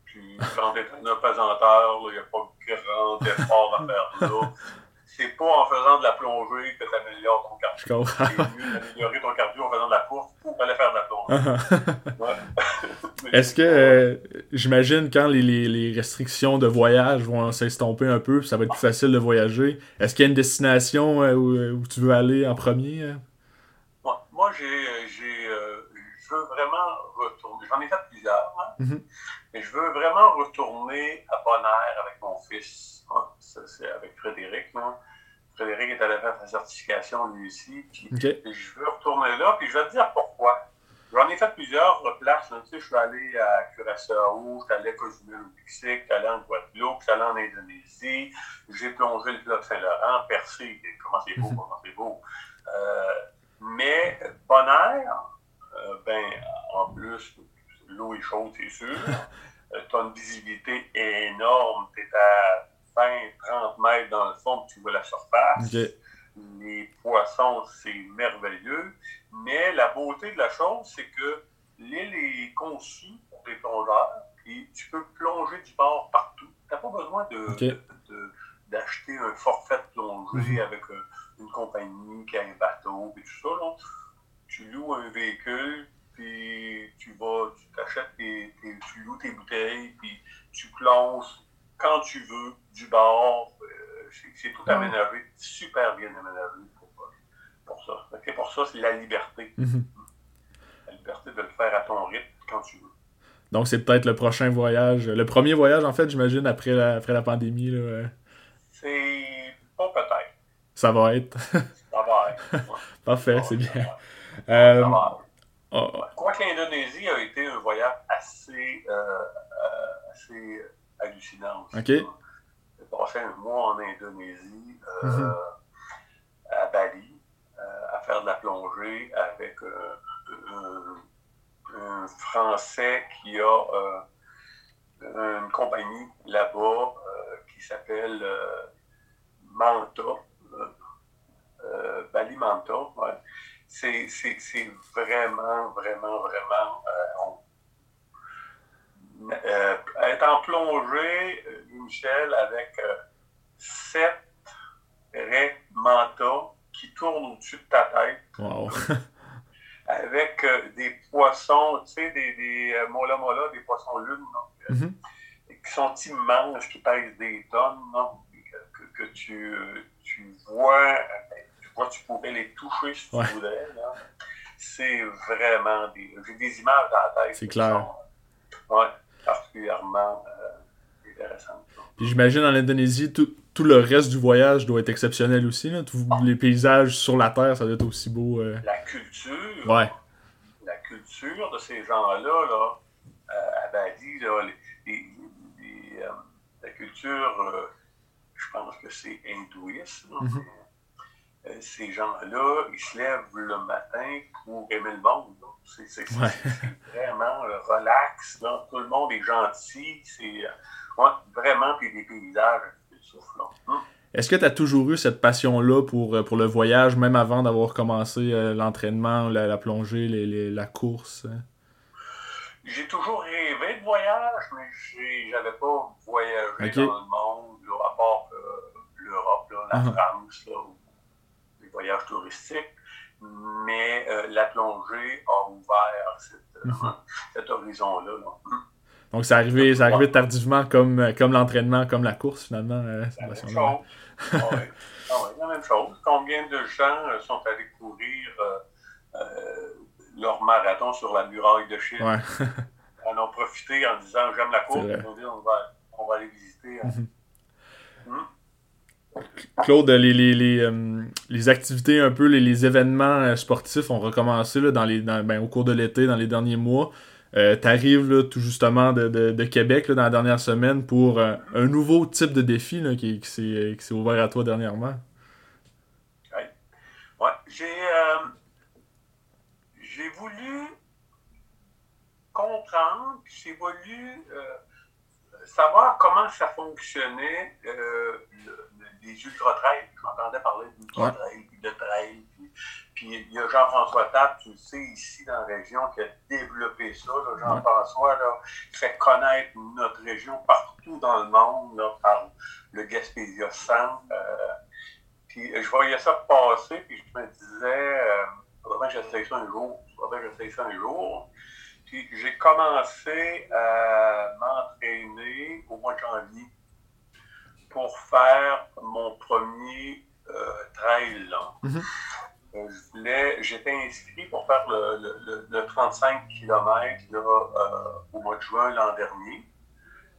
Puis quand tu es un apesanteur, il n'y a pas grand effort à faire là. C'est pas en faisant de la plongée que tu améliores ton cardio. Je comprends. C'est mieux d'améliorer ton cardio en faisant de la course pour aller faire de la plongée. Ouais. Est-ce que, euh, j'imagine, quand les, les, les restrictions de voyage vont s'estomper un peu, ça va être plus facile de voyager, est-ce qu'il y a une destination euh, où, où tu veux aller en premier? euh? Moi, moi, j'ai, j'ai, euh, je veux vraiment retourner. J'en ai fait plusieurs, hein, Mhm. Mais je veux vraiment retourner à Bonaire avec mon fils. hein. C'est avec Frédéric. Frédéric est allé faire sa certification lui aussi. Puis je veux retourner là, puis je vais te dire pourquoi. J'en ai fait plusieurs places. là. Tu sais, je suis allé à Curaçao, je suis allé à Cozumel au Mexique, je suis allé en Guadeloupe, je suis allé en Indonésie, j'ai plongé le fleuve Saint-Laurent, percé, comment c'est beau, comment c'est beau. Euh, mais Bonaire, euh, ben, en plus, l'eau est chaude, c'est sûr. tu as une visibilité énorme. Tu es à 20-30 mètres dans le fond, tu vois la surface. Les poissons, c'est merveilleux. Mais la beauté de la chose, c'est que l'île est conçue pour les plongeurs et tu peux plonger du bord partout. Tu n'as pas besoin de, d'acheter un forfait de plongée mhm. avec euh, une compagnie qui a un bateau et tout ça. Tu loues un véhicule, puis tu vas, tu t'achètes tes, tu loues tes bouteilles, puis tu plonges quand tu veux du bord. Euh, c'est tout aménagé, super bien aménagé pour, pour ça. C'est pour ça, c'est la liberté. Mhm. La liberté de le faire à ton rythme quand tu veux. Donc c'est peut-être le prochain voyage, le premier voyage en fait, j'imagine, après la, après la pandémie. Là, C'est pas peut-être. Ça va être. ça va être. Parfait, c'est bien. Euh, oh. Quoi que l'Indonésie a été un voyage assez, euh, euh, assez hallucinant aussi. J'ai passé un mois en Indonésie, mm-hmm. à Bali, à faire de la plongée avec un Français qui a euh, une compagnie là-bas euh, qui s'appelle euh, Manta, Bali Manta. C'est vraiment, vraiment, vraiment. être en plongée, Michel, avec sept raies manta qui tournent au-dessus de ta tête. Wow. avec euh, des poissons, tu sais, des, des euh, mola mola, des poissons lunes, euh, mm-hmm. qui sont immenses, qui pèsent des tonnes, que, que, tu, tu vois, tu vois, tu pourrais les toucher si tu voudrais. C'est vraiment des. J'ai des images dans la tête. C'est clair. Oui, particulièrement intéressantes. Puis j'imagine en Indonésie, tout, tout le reste du voyage doit être exceptionnel aussi. Là. Tous les paysages sur la Terre, ça doit être aussi beau. Euh. La culture. Ouais. La culture de ces gens-là, là, euh, à Bali, là, euh, la culture, je pense que c'est hindouiste. Mm-hmm. Ces gens-là, ils se lèvent le matin pour aimer le monde. C'est vraiment relax. Tout le monde est gentil. C'est vraiment, puis des paysages Hein? Est-ce que tu as toujours eu cette passion-là pour, euh, pour le voyage, même avant d'avoir commencé euh, l'entraînement, la, plongée, la course? Hein? J'ai toujours rêvé de voyage, mais j'avais pas voyagé dans le monde, à part euh, l'Europe, la uh-huh. France, les voyages touristiques. Mais la plongée a ouvert uh-huh. cet horizon-là. Là. Donc, c'est arrivé, c'est arrivé tardivement comme, euh, comme l'entraînement, comme la course, finalement. Euh, la même chose. Ah ah la même chose. Combien de gens euh, sont allés courir leur marathon sur la muraille de Chine? Ouais. en ont profité en disant J'aime la course, on, dit, on, va, on va aller visiter. Hein. Mhm. Hmm? Claude, les, les, les, les, activités un peu, les, événements sportifs ont recommencé là, dans les, ben, au cours de l'été, dans les derniers mois. Euh, T'arrives tout justement de, de, Québec là, dans la dernière semaine pour euh, un nouveau type de défi là, qui, qui s'est ouvert à toi dernièrement. Oui. Ouais, j'ai euh, voulu comprendre, j'ai voulu euh, savoir comment ça fonctionnait les ultra-trails. Je m'entendais parler d'ultra-trail, de trail, puis il y a Jean-François Tapp, tu le sais, ici dans la région, qui a développé ça. Jean-François, fait connaître notre région partout dans le monde par le Gaspésia Centre. Euh, puis je voyais ça passer, puis je me disais, euh, faudrait que j'essaye ça un jour. Faudrait que j'essaye ça un jour. Puis j'ai commencé à m'entraîner au mois de janvier pour faire mon premier euh, trail long. Mm-hmm. Euh, je voulais, j'étais inscrit pour faire le, le, 35 km là, euh, au mois de juin l'an dernier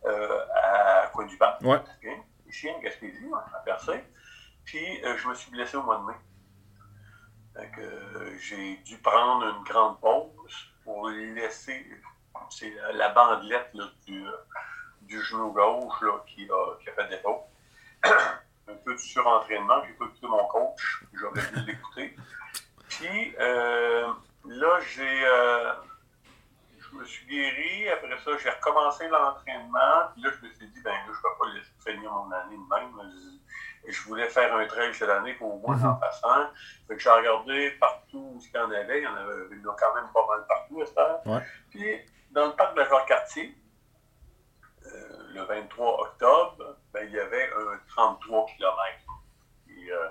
à Coin-du-Bac, ouais. ici en Gaspésie, à Percé. Puis je me suis blessé au mois de mai. j'ai dû prendre une grande pause pour laisser c'est la bandelette du, du, genou gauche là, qui, a, qui a fait défaut. un peu de surentraînement. J'ai pas écouté mon coach. J'aurais dû l'écouter. Puis, euh, là, j'ai. Euh, je me suis guéri. Après ça, j'ai recommencé l'entraînement. Puis là, je me suis dit, ben là, je ne peux pas laisser finir mon année de même. Et je voulais faire un trail cette année pour au moins mm-hmm. en passant. Fait que j'ai regardé partout où il y en avait. Il y en avait il y en a quand même pas mal partout à cette heure. Ouais. Puis, dans le parc de la cartier euh, le 23 octobre, ben, il y avait un 33 km. Et, euh,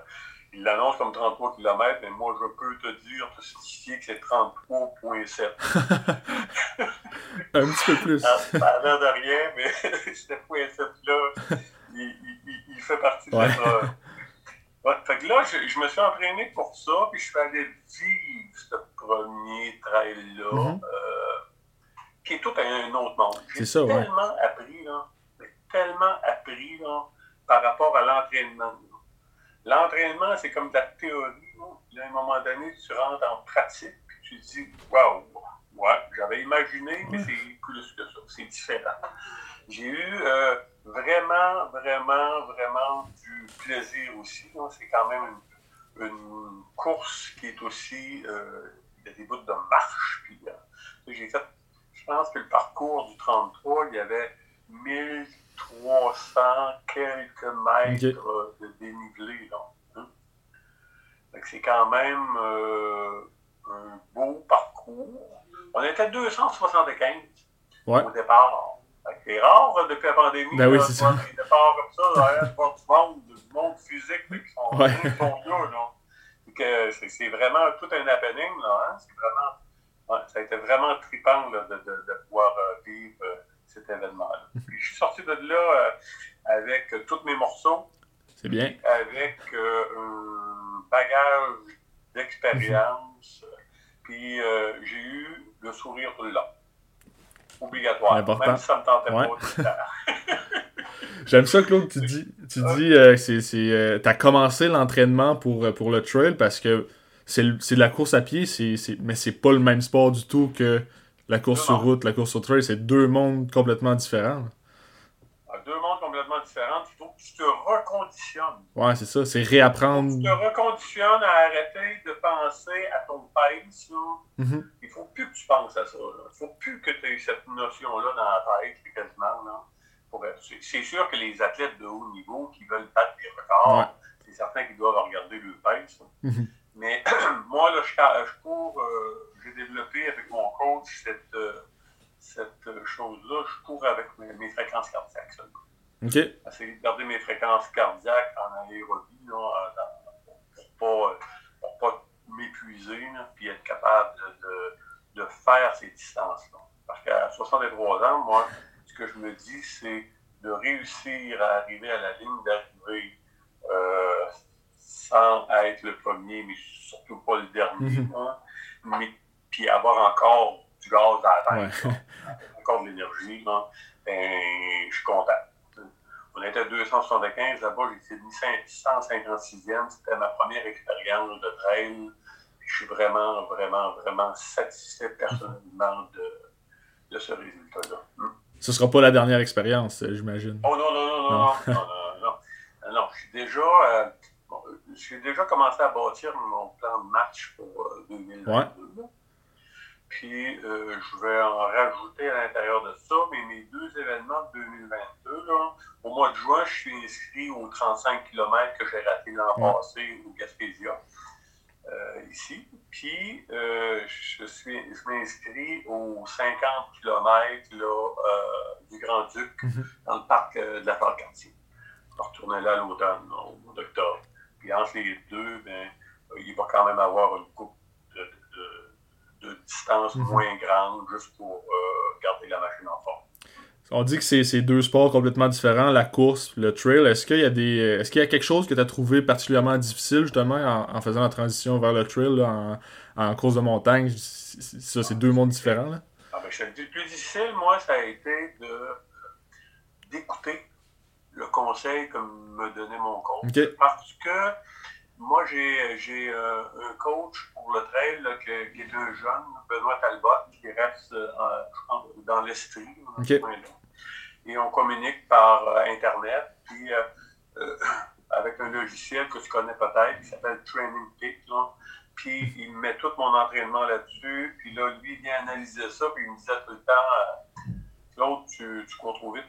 il l'annonce comme 33 km, mais moi, je peux te dire, te signifier que c'est 33,7. un petit peu plus. Ça n'a l'air de rien, mais ce 0.7-là, il, il, il, fait partie de ça. Ouais, fait que là, je, je, me suis entraîné pour ça, puis je suis allé vivre ce premier trail-là, mm-hmm. euh, qui est tout un autre monde. J'ai tellement appris, là, tellement appris là, par rapport à l'entraînement. L'entraînement, c'est comme de la théorie. Là, à un moment donné, tu rentres en pratique, puis tu te dis, waouh, ouais, j'avais imaginé, mais c'est plus que ça, c'est différent. J'ai eu euh, vraiment, vraiment, vraiment du plaisir aussi. C'est quand même une, course qui est aussi euh, des bouts de marche. Puis, euh, j'ai fait, je pense que le parcours du 33, il y avait 1300 quelques mètres de dénivelé. Hein. C'est quand même un beau parcours. On était 275 au départ. C'est rare hein, depuis la pandémie. Ben oui, c'est ça. Des départs comme ça, là, du monde, du monde physique qui sont, ouais. là. C'est vraiment tout un happening. Là, hein? vraiment, ouais, ça a été vraiment trippant là, de, de, de, pouvoir euh, vivre euh, cet événement-là. Puis je suis sorti de là euh, avec euh, tous mes morceaux. C'est bien. Avec euh, un bagage d'expérience. Puis j'ai eu le sourire tout le long obligatoire. Important. Même si ça me tentait ouais. pas. J'aime ça, Claude, tu dis, tu dis euh, c'est, c'est, euh, t'as commencé l'entraînement pour, euh, pour le trail parce que c'est, c'est de la course à pied, c'est, c'est, mais c'est pas le même sport du tout que la course sur route, la course au trail. C'est deux mondes complètement différents. Ah, deux mondes complètement différents. Il faut que tu te reconditionnes. Ouais, c'est ça. C'est réapprendre. Tu te reconditionnes à arrêter de penser à ton pace. Mm-hmm il ne faut plus que tu penses à ça. Il ne faut plus que tu aies cette notion-là dans la tête, quasiment. Là, c'est sûr que les athlètes de haut niveau qui veulent battre des records, c'est certain qu'ils doivent regarder le pace. Mais moi, là, je, je cours, euh, j'ai développé avec mon coach cette, euh, cette chose-là. Je cours avec mes, fréquences cardiaques. OK. Essayer de garder mes fréquences cardiaques en aérobie là, pour ne pas, pas m'épuiser, puis être capable de de faire ces distances-là. Parce qu'à 63 ans, moi, ce que je me dis, c'est de réussir à arriver à la ligne d'arrivée euh, sans être le premier, mais surtout pas le dernier, mhm. hein, mais puis avoir encore du gaz à la tête, encore de l'énergie, hein, ben, je suis content. On était à 275, là-bas, j'ai été 156e, c'était ma première expérience de trail je suis vraiment, vraiment, vraiment satisfait personnellement de, de ce résultat-là. Hmm? Ce ne sera pas la dernière expérience, j'imagine. Oh non, non, non, non, non, non, non, non, non, je suis déjà, euh, j'ai déjà commencé à bâtir mon plan de match pour euh, 2022. Ouais. Puis, euh, je vais en rajouter à l'intérieur de ça, mais mes deux événements de 2022, là, au mois de juin, je suis inscrit aux 35 km que j'ai raté l'an ouais. passé au Gaspésia. Euh, ici. Puis, euh, je suis je m'inscris aux 50 km là, euh, du Grand-Duc, mhm. dans le parc de la Forêt-Cartier. Je vais retourner là à l'automne, au mois d'octobre. Puis entre les deux, ben, il va quand même avoir une coupe de, de, de distance mhm. moins grande, juste pour garder la machine en forme. On dit que c'est deux sports complètement différents, la course, le trail. Est-ce qu'il y a des est-ce qu'il y a quelque chose que tu as trouvé particulièrement difficile justement en, faisant la transition vers le trail en, course de montagne? Ça, c'est deux mondes différents. Là? Ah ben, je te dis, le plus difficile, moi, ça a été de d'écouter le conseil que me donnait mon coach. Parce que moi, j'ai euh, un coach pour le trail là, qui, est un jeune, Benoît Talbot, qui reste euh, dans l'Estrie et on communique par euh, Internet. Puis, euh, avec un logiciel que tu connais peut-être, qui s'appelle Training Peak. puis il met tout mon entraînement là-dessus, puis là, lui, il vient analyser ça, puis il me disait tout le temps, l'autre, tu, tu cours trop vite.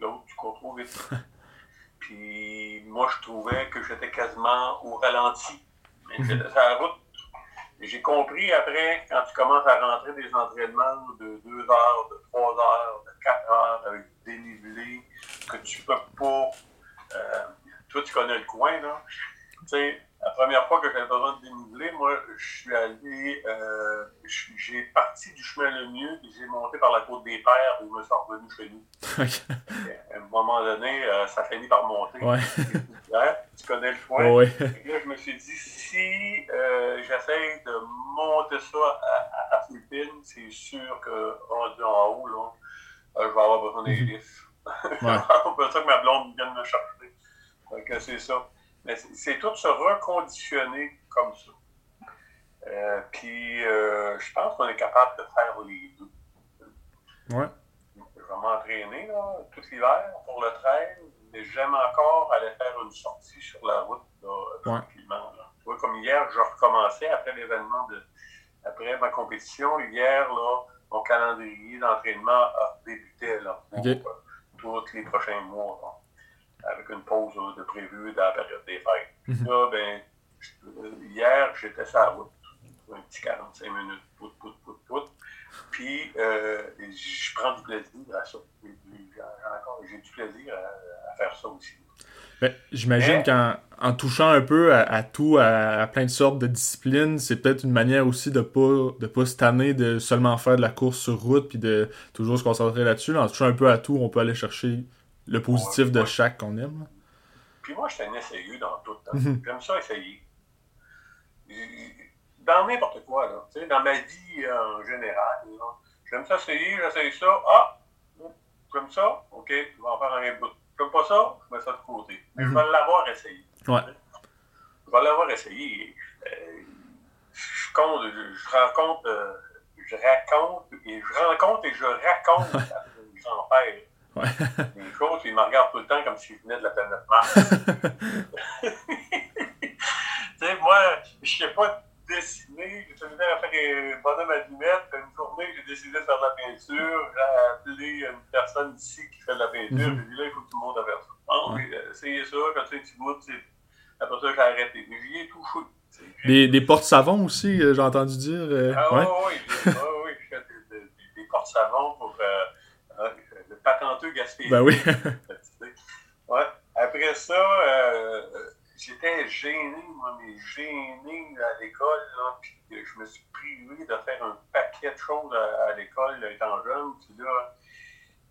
L'autre, tu cours trop vite. puis moi, je trouvais que j'étais quasiment au ralenti. Mais j'étais sur la route. J'ai compris après, quand tu commences à rentrer des entraînements de 2 heures, de 3 heures, de 4 heures avec dénivelé, que tu peux pas. Euh, toi, tu connais le coin, là. Tu sais, la première fois que j'avais besoin de déniveler, moi, je suis allé, euh, j'ai parti du chemin le mieux, j'ai monté par la côte des Pères, et je me suis revenu chez nous. À un moment donné, euh, ça finit par monter. Ouais. Hein? Tu connais le coin. Ouais. Et là, je me suis dit, si euh, j'essaie de monter ça à, à, à c'est sûr que rendu en haut, là, euh, je vais avoir besoin des lifts. Ouais. C'est ça que ma blonde vient de me chercher. Donc, c'est ça. Mais c'est- tout se reconditionner comme ça. Euh, puis, euh, je pense qu'on est capable de faire les deux. Ouais. Je vais m'entraîner là, tout l'hiver pour le trail, mais j'aime encore aller faire une sortie sur la route là, Ouais. tranquillement. Là. Tu vois, comme hier, je recommençais après l'événement de après ma compétition. Hier, là, mon calendrier d'entraînement a débuté là, pour euh, tous les prochains mois. Avec une pause là, de prévue dans la période des fêtes. Mhm. Là, ben, je- euh, hier, j'étais sur la route. Un petit 45 minutes, pout, pout, pout, pout. Puis, euh, je prends du plaisir à ça. J'ai- du plaisir à, à faire ça aussi. Ben, J'imagine qu'en en touchant un peu à, à tout, à, à plein de sortes de disciplines, c'est peut-être une manière aussi de pas de pas se tanner de seulement faire de la course sur route puis de toujours se concentrer là-dessus. là. En touchant un peu à tout, on peut aller chercher le positif de Ouais. chaque qu'on aime. Puis moi, j'étais un essayeux dans tout. hein. Mhm. J'aime ça essayer. Dans n'importe quoi, là. Dans ma vie euh, en général, j'aime ça essayer, j'essaye ça. Ah, j'aime ça, ok, je vais en faire un bout. J'aime pas ça, je mets ça de côté. Mais Mhm. je vais l'avoir essayé. Ouais. Je vais l'avoir essayé. Euh, je compte, je, je rencontre, euh, je raconte, et je rencontre et je raconte à mon grand-père. Ouais. Les choses, ils me regardent tout le temps comme s'ils venaient de la planète Mars. tu sais, moi, je sais pas dessiner. J'ai terminé à faire un bonhomme à lunettes. Une journée, j'ai décidé de faire de la peinture. J'ai appelé une personne ici qui fait de la peinture. Mhm. J'ai dit là, il faut que tout le monde faire ça. Ouais. euh, essayez ça, quand tu sais, tu goûtes, après ça, j'ai arrêté. Mais j'y ai touché. tu sais. Des, des portes-savons aussi, euh, j'ai entendu dire. euh, Ah oui, oui, oui, j'ai des, des, des porte-savons pour euh, patenteux gaspillage. Ben oui. Ouais. Après ça, euh, j'étais gêné, moi, mais gêné à l'école, puis je me suis privé de faire un paquet de choses à, à l'école étant jeune. Puis là,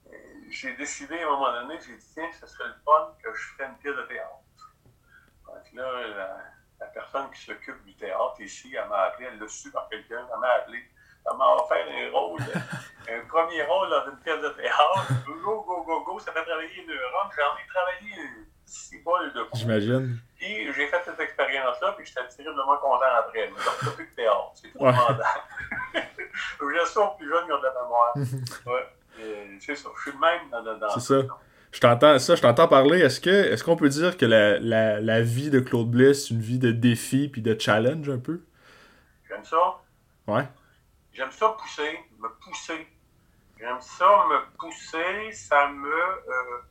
euh, j'ai décidé à un moment donné, j'ai dit, tiens, ce serait le fun que je ferais une pièce de théâtre. Donc là, la, la personne qui s'occupe du théâtre ici, elle m'a appelé, elle l'a su par quelqu'un, elle m'a appelé. Elle m'a offert un rôle, un premier rôle dans une pièce de théâtre. Go, go, go, go, ça fait travailler une neurones. J'en ai travaillé six bols de coups. J'imagine. Puis j'ai fait cette expérience-là, puis j'étais terriblement content après. Mais j'ai plus de théâtre. C'est trop Ouais. je suis aux plus jeunes qui ont de la mémoire. ouais. Et C'est ça. Je suis le même dans, dans, dans C'est ça. Je t'entends ça, je t'entends parler. Est-ce que est-ce qu'on peut dire que la, la, la vie de Claude Bliss, c'est une vie de défi puis de challenge un peu? J'aime ça. Ouais. J'aime ça pousser, me pousser. J'aime ça me pousser, ça me. euh,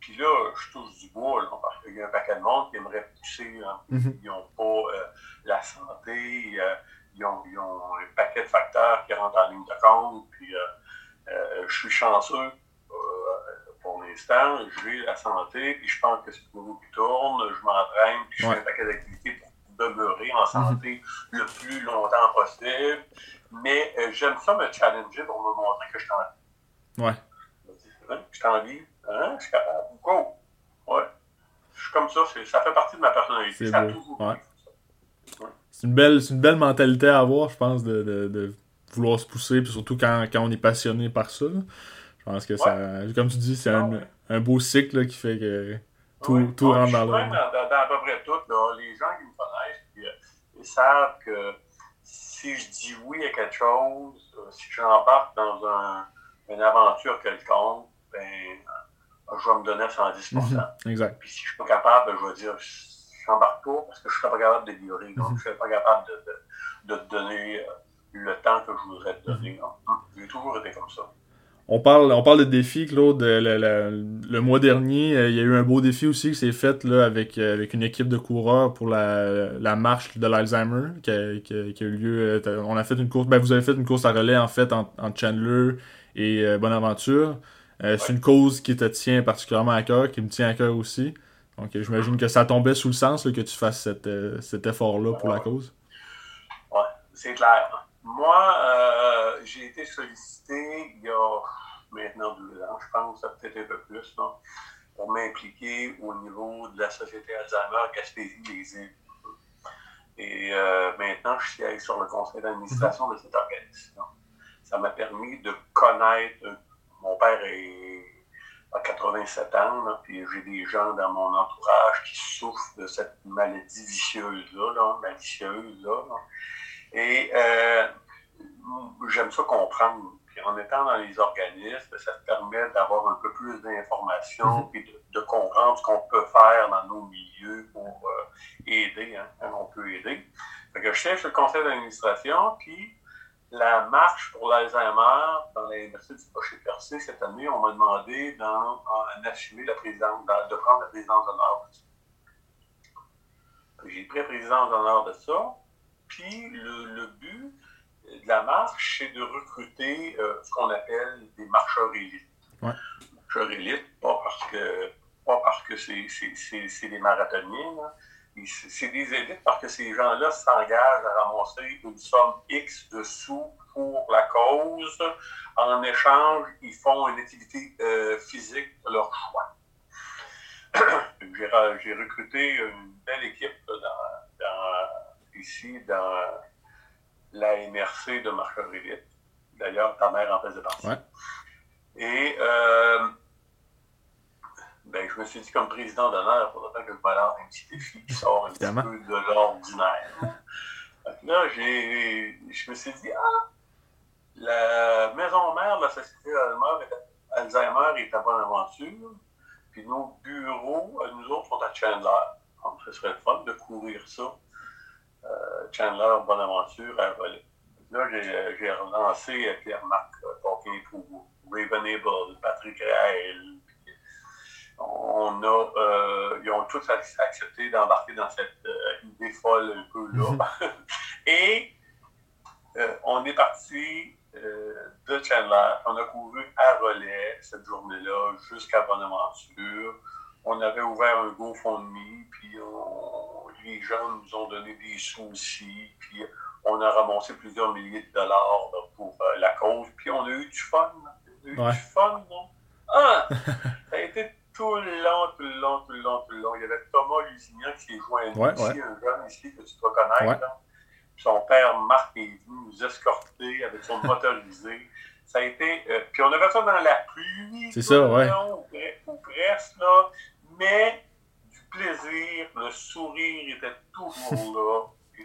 Puis là, je touche du bois, là, parce qu'il y a un paquet de monde qui aimerait pousser. hein. Mhm. Ils n'ont pas euh, la santé, euh, ils, ont, ils ont un paquet de facteurs qui rentrent en ligne de compte. Puis je suis chanceux pour l'instant. J'ai la santé, puis je pense que c'est pour vous qui tourne. Je m'entraîne, puis je Ouais. fais un paquet d'activités pour demeurer en santé le plus longtemps possible. Mais euh, j'aime ça me challenger pour me montrer que je suis en Ouais. Hein? Je suis en vie. Hein? Je suis capable. Go! Ouais. Je suis comme ça. c'est- Ça fait partie de ma personnalité. C'est Ça toujours Ouais. C'est une belle, c'est une belle mentalité à avoir, je pense, de, de, de vouloir se pousser, puis surtout quand, quand on est passionné par ça. là. Je pense que ça, comme tu dis, c'est un, un beau cycle là, qui fait que tout, Ouais. tout rentre dans l'ordre. dans, dans- à peu près tout. Là. Les gens qui me connaissent, puis, euh, ils savent que si je dis oui à quelque chose, euh, si j'embarque dans un, une aventure quelconque, ben, euh, je vais me donner à 110 Mhm. Exact. Puis si je suis pas capable, ben, je vais dire j'embarque pas parce que je ne suis pas capable de livrer. Donc, Mhm. je ne suis pas capable de, de, de te donner euh, le temps que je voudrais te donner. Mhm. J'ai toujours été comme ça. On parle, on parle de défis, Claude. Le, le- le mois dernier, euh, il y a eu un beau défi aussi qui s'est fait là, avec, euh, avec une équipe de coureurs pour la, la marche de l'Alzheimer qui a, qui a- qui a eu lieu. euh, On a fait une course. Ben, vous avez fait une course à relais en fait entre, entre Chandler et Bonaventure. C'est une cause qui te tient particulièrement à cœur, qui me tient à cœur aussi. Donc j'imagine que ça tombait sous le sens là, que tu fasses cet, cet effort-là pour la cause. Ouais, c'est clair. Moi, euh, j'ai été sollicité il y a maintenant deux ans, je pense, peut-être un peu plus, pour m'impliquer au niveau de la Société Alzheimer Gaspésie-Les Îles. Et euh, maintenant, je suis sur le conseil d'administration de cette organisation. Ça m'a permis de connaître. Mon père est à 87 ans, là, puis j'ai des gens dans mon entourage qui souffrent de cette maladie vicieuse-là, là, malicieuse-là. là. Et euh, j'aime ça comprendre. Puis en étant dans les organismes, ça te permet d'avoir un peu plus d'informations et de, de comprendre ce qu'on peut faire dans nos milieux pour euh, aider, hein, quand on peut aider. Fait que je siège le conseil d'administration, puis la marche pour l'Alzheimer dans l'Université du Rocher-Percé cette année, on m'a demandé d'en en assumer la présidence, de, prendre la présidence d'honneur de ça. J'ai pris la présidence d'honneur de ça. Puis le, le but de la marche, c'est de recruter euh, ce qu'on appelle des marcheurs élites. Ouais. Marcheurs élites, pas parce que pas parce que c'est, c'est, c'est, c'est des marathoniens. Et c'est, des élites parce que ces gens-là s'engagent à ramasser une somme X de sous pour la cause. En échange, ils font une activité euh, physique de leur choix. j'ai, recruté une belle équipe dans- ici dans la MRC de Marcheur Élite. D'ailleurs, ta mère en faisait partie. Ouais. Et euh, ben, je me suis dit, comme président d'honneur, il faudrait que je me lance un petit défi qui sort un petit peu de l'ordinaire. Là, j'ai, je me suis dit, ah, la maison mère de la Société Alzheimer est- Alzheimer est à Bonaventure, puis nos bureaux, nous autres, sont à Chandler. Donc, ce serait le fun de courir ça. Euh, Chandler, Bonaventure, à voler. Là, j'ai, j'ai relancé euh, Pierre-Marc euh, pour Raven Able, Patrick Raël. On a, euh, ils ont tous ac- accepté d'embarquer dans cette euh, idée folle un peu là. Et euh, on est parti euh, de Chandler. On a couru à relais cette journée-là jusqu'à Bonaventure. On avait ouvert un GoFundMe, puis on- les gens nous ont donné des sous aussi, puis on a ramassé plusieurs milliers de dollars là, pour euh, la cause, puis on a eu du fun. là. On a eu Ouais. du fun, non? Ah! Ça a été tout le long, tout le long, tout le long, tout le long. Il y avait Thomas Lusignan qui s'est joint à nous Ouais, ici, ouais. un jeune ici que tu dois connaître. Son père Marc est venu nous escorter avec son motorisé. Ça a été. euh, puis on a fait ça dans la pluie. C'est ça, ouais. long, ou ou presque, là. Mais du plaisir, le sourire était toujours là. Puis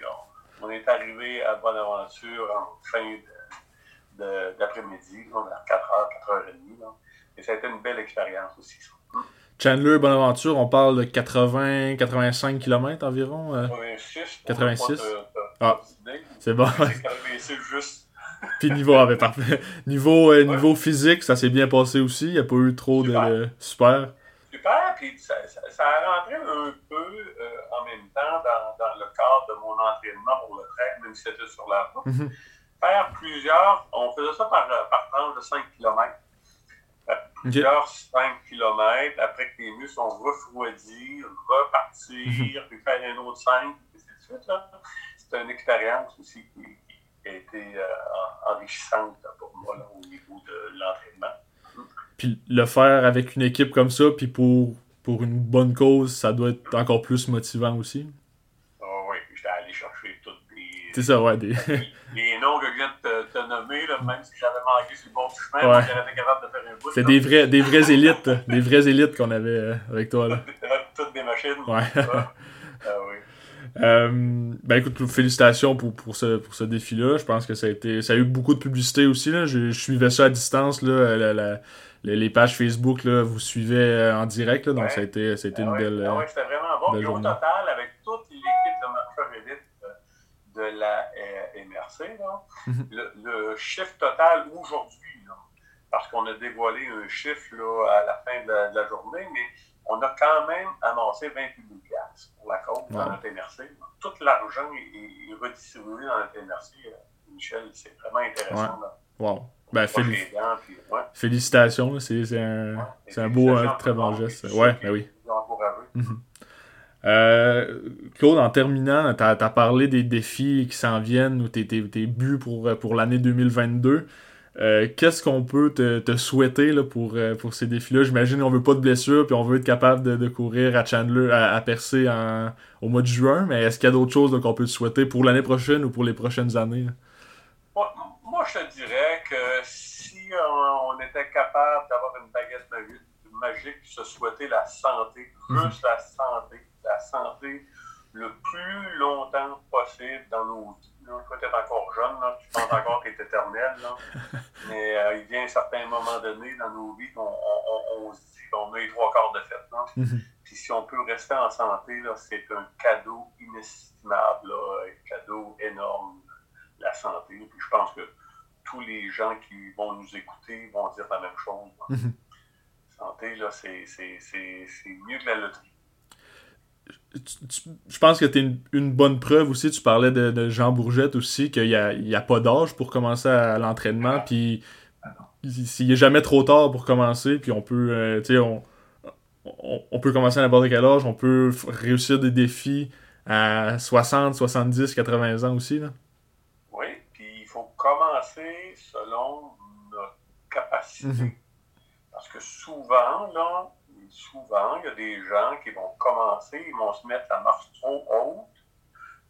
on, on est arrivé à Bonaventure en fin d'après-midi, vers 4h, 4h30. Là. Et ça a été une belle expérience aussi, ça. Chandler, Bonaventure, on parle de 80-85 km environ. euh. 86. 86. Pas de- de- Ah. C'est bon. C'est 86 juste. Puis niveau, ah, ben, parfait. niveau, euh, niveau physique, ça s'est bien passé aussi. Il n'y a pas eu trop de. Super. de- Super. Super, puis ça, ça, ça a rentré un peu euh, en même temps dans, dans le cadre de mon entraînement pour le trail, même si c'était sur la route. Mhm. Faire plusieurs, on faisait ça par, euh, par tranche de 5 km. Plusieurs 5 km, après que les muscles ont refroidi, repartir, puis faire un autre 5, et ainsi de suite. C'était une expérience aussi qui, qui a été euh, en- enrichissante pour moi là, au niveau de l'entraînement. Puis le faire avec une équipe comme ça, puis pour, pour une bonne cause, ça doit être encore plus motivant aussi. Ah oui, j'étais allé chercher toutes C'est ça, ouais. Des... les noms que je viens de te, te nommer, là, même si j'avais manqué sur le bon chemin, Ouais. j'aurais été capable de faire un bout. C'est des vrais, des vrais élites. Des vraies élites qu'on avait euh, avec toi. Là. Toutes des machines. Ouais. Ah, ah oui. Euh, ben écoute, félicitations pour, pour ce, pour ce défi-là. Je pense que ça a, été, ça a eu beaucoup de publicité aussi. Là. Je, je suivais ça à distance. Là, la- la- les, les pages Facebook, là, vous suivez euh, en direct. Là, donc Ouais. ça a été, ça a été Ah une ouais. belle. Ah euh, ouais, c'était vraiment bon. belle Puis au total, avec de la euh, MRC, là, Mhm. le, le chiffre total aujourd'hui, parce qu'on a dévoilé un chiffre là, à la fin de la, de la journée, mais on a quand même amassé 28 000 piastres pour la cause dans notre MRC. Tout l'argent est, est redistribué dans notre MRC. euh, Michel, c'est vraiment intéressant. là. Wow. Ben, Pas féli- aidant, puis, ouais, félicitations, c'est un, ouais. un beau, un très bon geste. Ouais, ben oui. Encouragé. Euh, Claude, en terminant, tu as, parlé des défis qui s'en viennent ou tes, buts pour, pour l'année 2022. Euh, Qu'est-ce qu'on peut te, te souhaiter là, pour, euh, pour ces défis-là? J'imagine qu'on veut pas de blessures puis on veut être capable de, de courir à Chandler, à, à percer en, au mois de juin, mais est-ce qu'il y a d'autres choses qu'on peut te souhaiter pour l'année prochaine ou pour les prochaines années? Moi, moi, je te dirais que si on, on était capable d'avoir une baguette magique, se souhaiter la santé, Mhm. juste la santé, la santé le plus longtemps possible dans nos vies. Toi, tu es encore jeune, là, tu penses encore que tu es éternel, là. mais euh, il vient un certain moment donné dans nos vies qu'on on, on- on se dit qu'on a les trois quarts de fête. là. Mhm. Puis si on peut rester en santé, là, c'est un cadeau inestimable, là, un cadeau énorme, la santé. Puis je pense que tous les gens qui vont nous écouter vont dire la même chose. Mhm. Santé, là, c'est c'est- c'est- c'est mieux que la loterie. Tu- tu- Je pense que tu es une, une bonne preuve aussi. Tu parlais de, de Jean Bourgette aussi, qu'il n'y a, il y a pas d'âge pour commencer à l'entraînement. Puis il n'est jamais trop tard pour commencer. Puis on peut, euh, tu sais, on, on, on peut commencer à n'importe quel âge. On peut réussir des défis à 60, 70, 80 ans aussi. Là. Selon notre capacité. Mhm. Parce que souvent, là, souvent, il y a des gens qui vont commencer, ils vont se mettre la marche trop haute,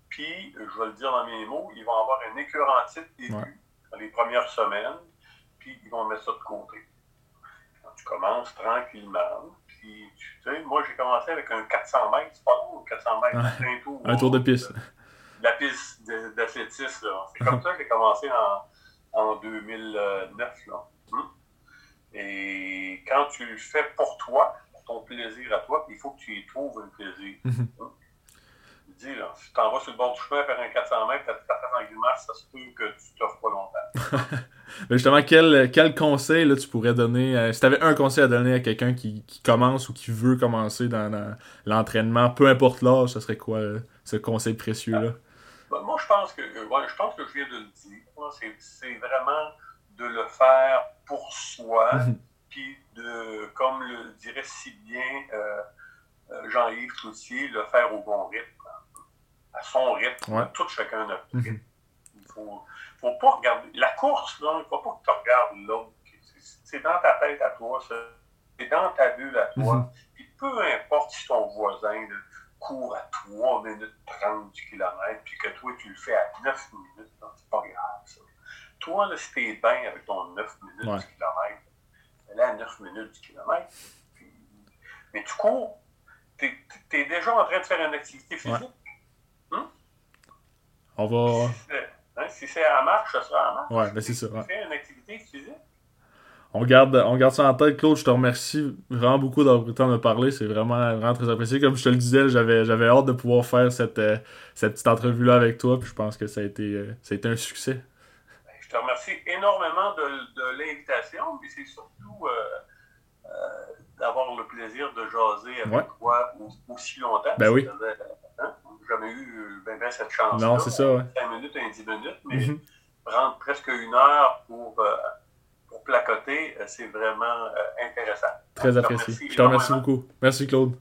puis, je vais le dire dans mes mots, ils vont avoir une écœurantite Ouais. dans les premières semaines, puis ils vont mettre ça de côté. Quand tu commences tranquillement, puis, tu sais, moi, j'ai commencé avec un 400 mètres, c'est pas long, 400 mètres, Ouais. un tour. Un tour de piste. La piste d'athlétisme, là. C'est comme ça que j'ai commencé en, en 2009, là. Hum? Et quand tu le fais pour toi, pour ton plaisir à toi, il faut que tu y trouves un plaisir. Mhm. Je dis, là, si tu t'en vas sur le bord du chemin faire un 400 mètres, tu as en grimace, ça se peut que tu t'offres pas longtemps. Mais justement, quel, quel conseil là, tu pourrais donner euh, Si tu avais un conseil à donner à quelqu'un qui, qui commence ou qui veut commencer dans, dans l'entraînement, peu importe l'âge, ce serait quoi euh, ce conseil précieux-là? Ben, moi, je pense que euh, ouais, je pense que je viens de le dire. C'est, c'est vraiment de le faire pour soi, puis de, comme le dirait si bien euh, euh, Jean-Yves Cloutier, le faire au bon rythme, à son rythme, Ouais. tout chacun notre Mhm. rythme. Il faut, faut pas regarder. La course, il ne faut pas que tu regardes l'autre. C'est, c'est dans ta tête à toi, ça. c'est dans ta bulle à toi. Mhm. Puis peu importe si ton voisin là, court à 3 minutes 30 du kilomètre, puis que toi, tu le fais à 9 minutes, là, c'est pas grave, ça. Toi, là, si t'es bien avec ton 9 minutes Ouais. du kilomètre, fais-le à 9 minutes du kilomètre. Puis- mais tu cours, t'es, t'es déjà en train de faire une activité physique? On va. Si c'est- hein, si à la marche, ça sera à la marche. Ouais, ben c'est ça. ouais. Fais une activité physique? On garde, on garde ça en tête, Claude. Je te remercie vraiment beaucoup d'avoir pris le temps de me parler. C'est vraiment, vraiment très apprécié. Comme je te le disais, j'avais, j'avais hâte de pouvoir faire cette, euh, cette petite entrevue-là avec toi. Puis je pense que ça a été, euh, ça a été un succès. Ben, Je te remercie énormément de, de l'invitation, c'est surtout euh, d'avoir le plaisir de jaser avec Ouais. toi au- aussi longtemps. Ben oui. Hein, jamais eu ben, ben cette chance Non, c'est ça, ouais. 5 minutes, un 10 minutes, mais Mhm. prendre presque une heure pour placoter, euh, c'est vraiment euh, intéressant. Très apprécié. Je te remercie beaucoup. Merci, Claude.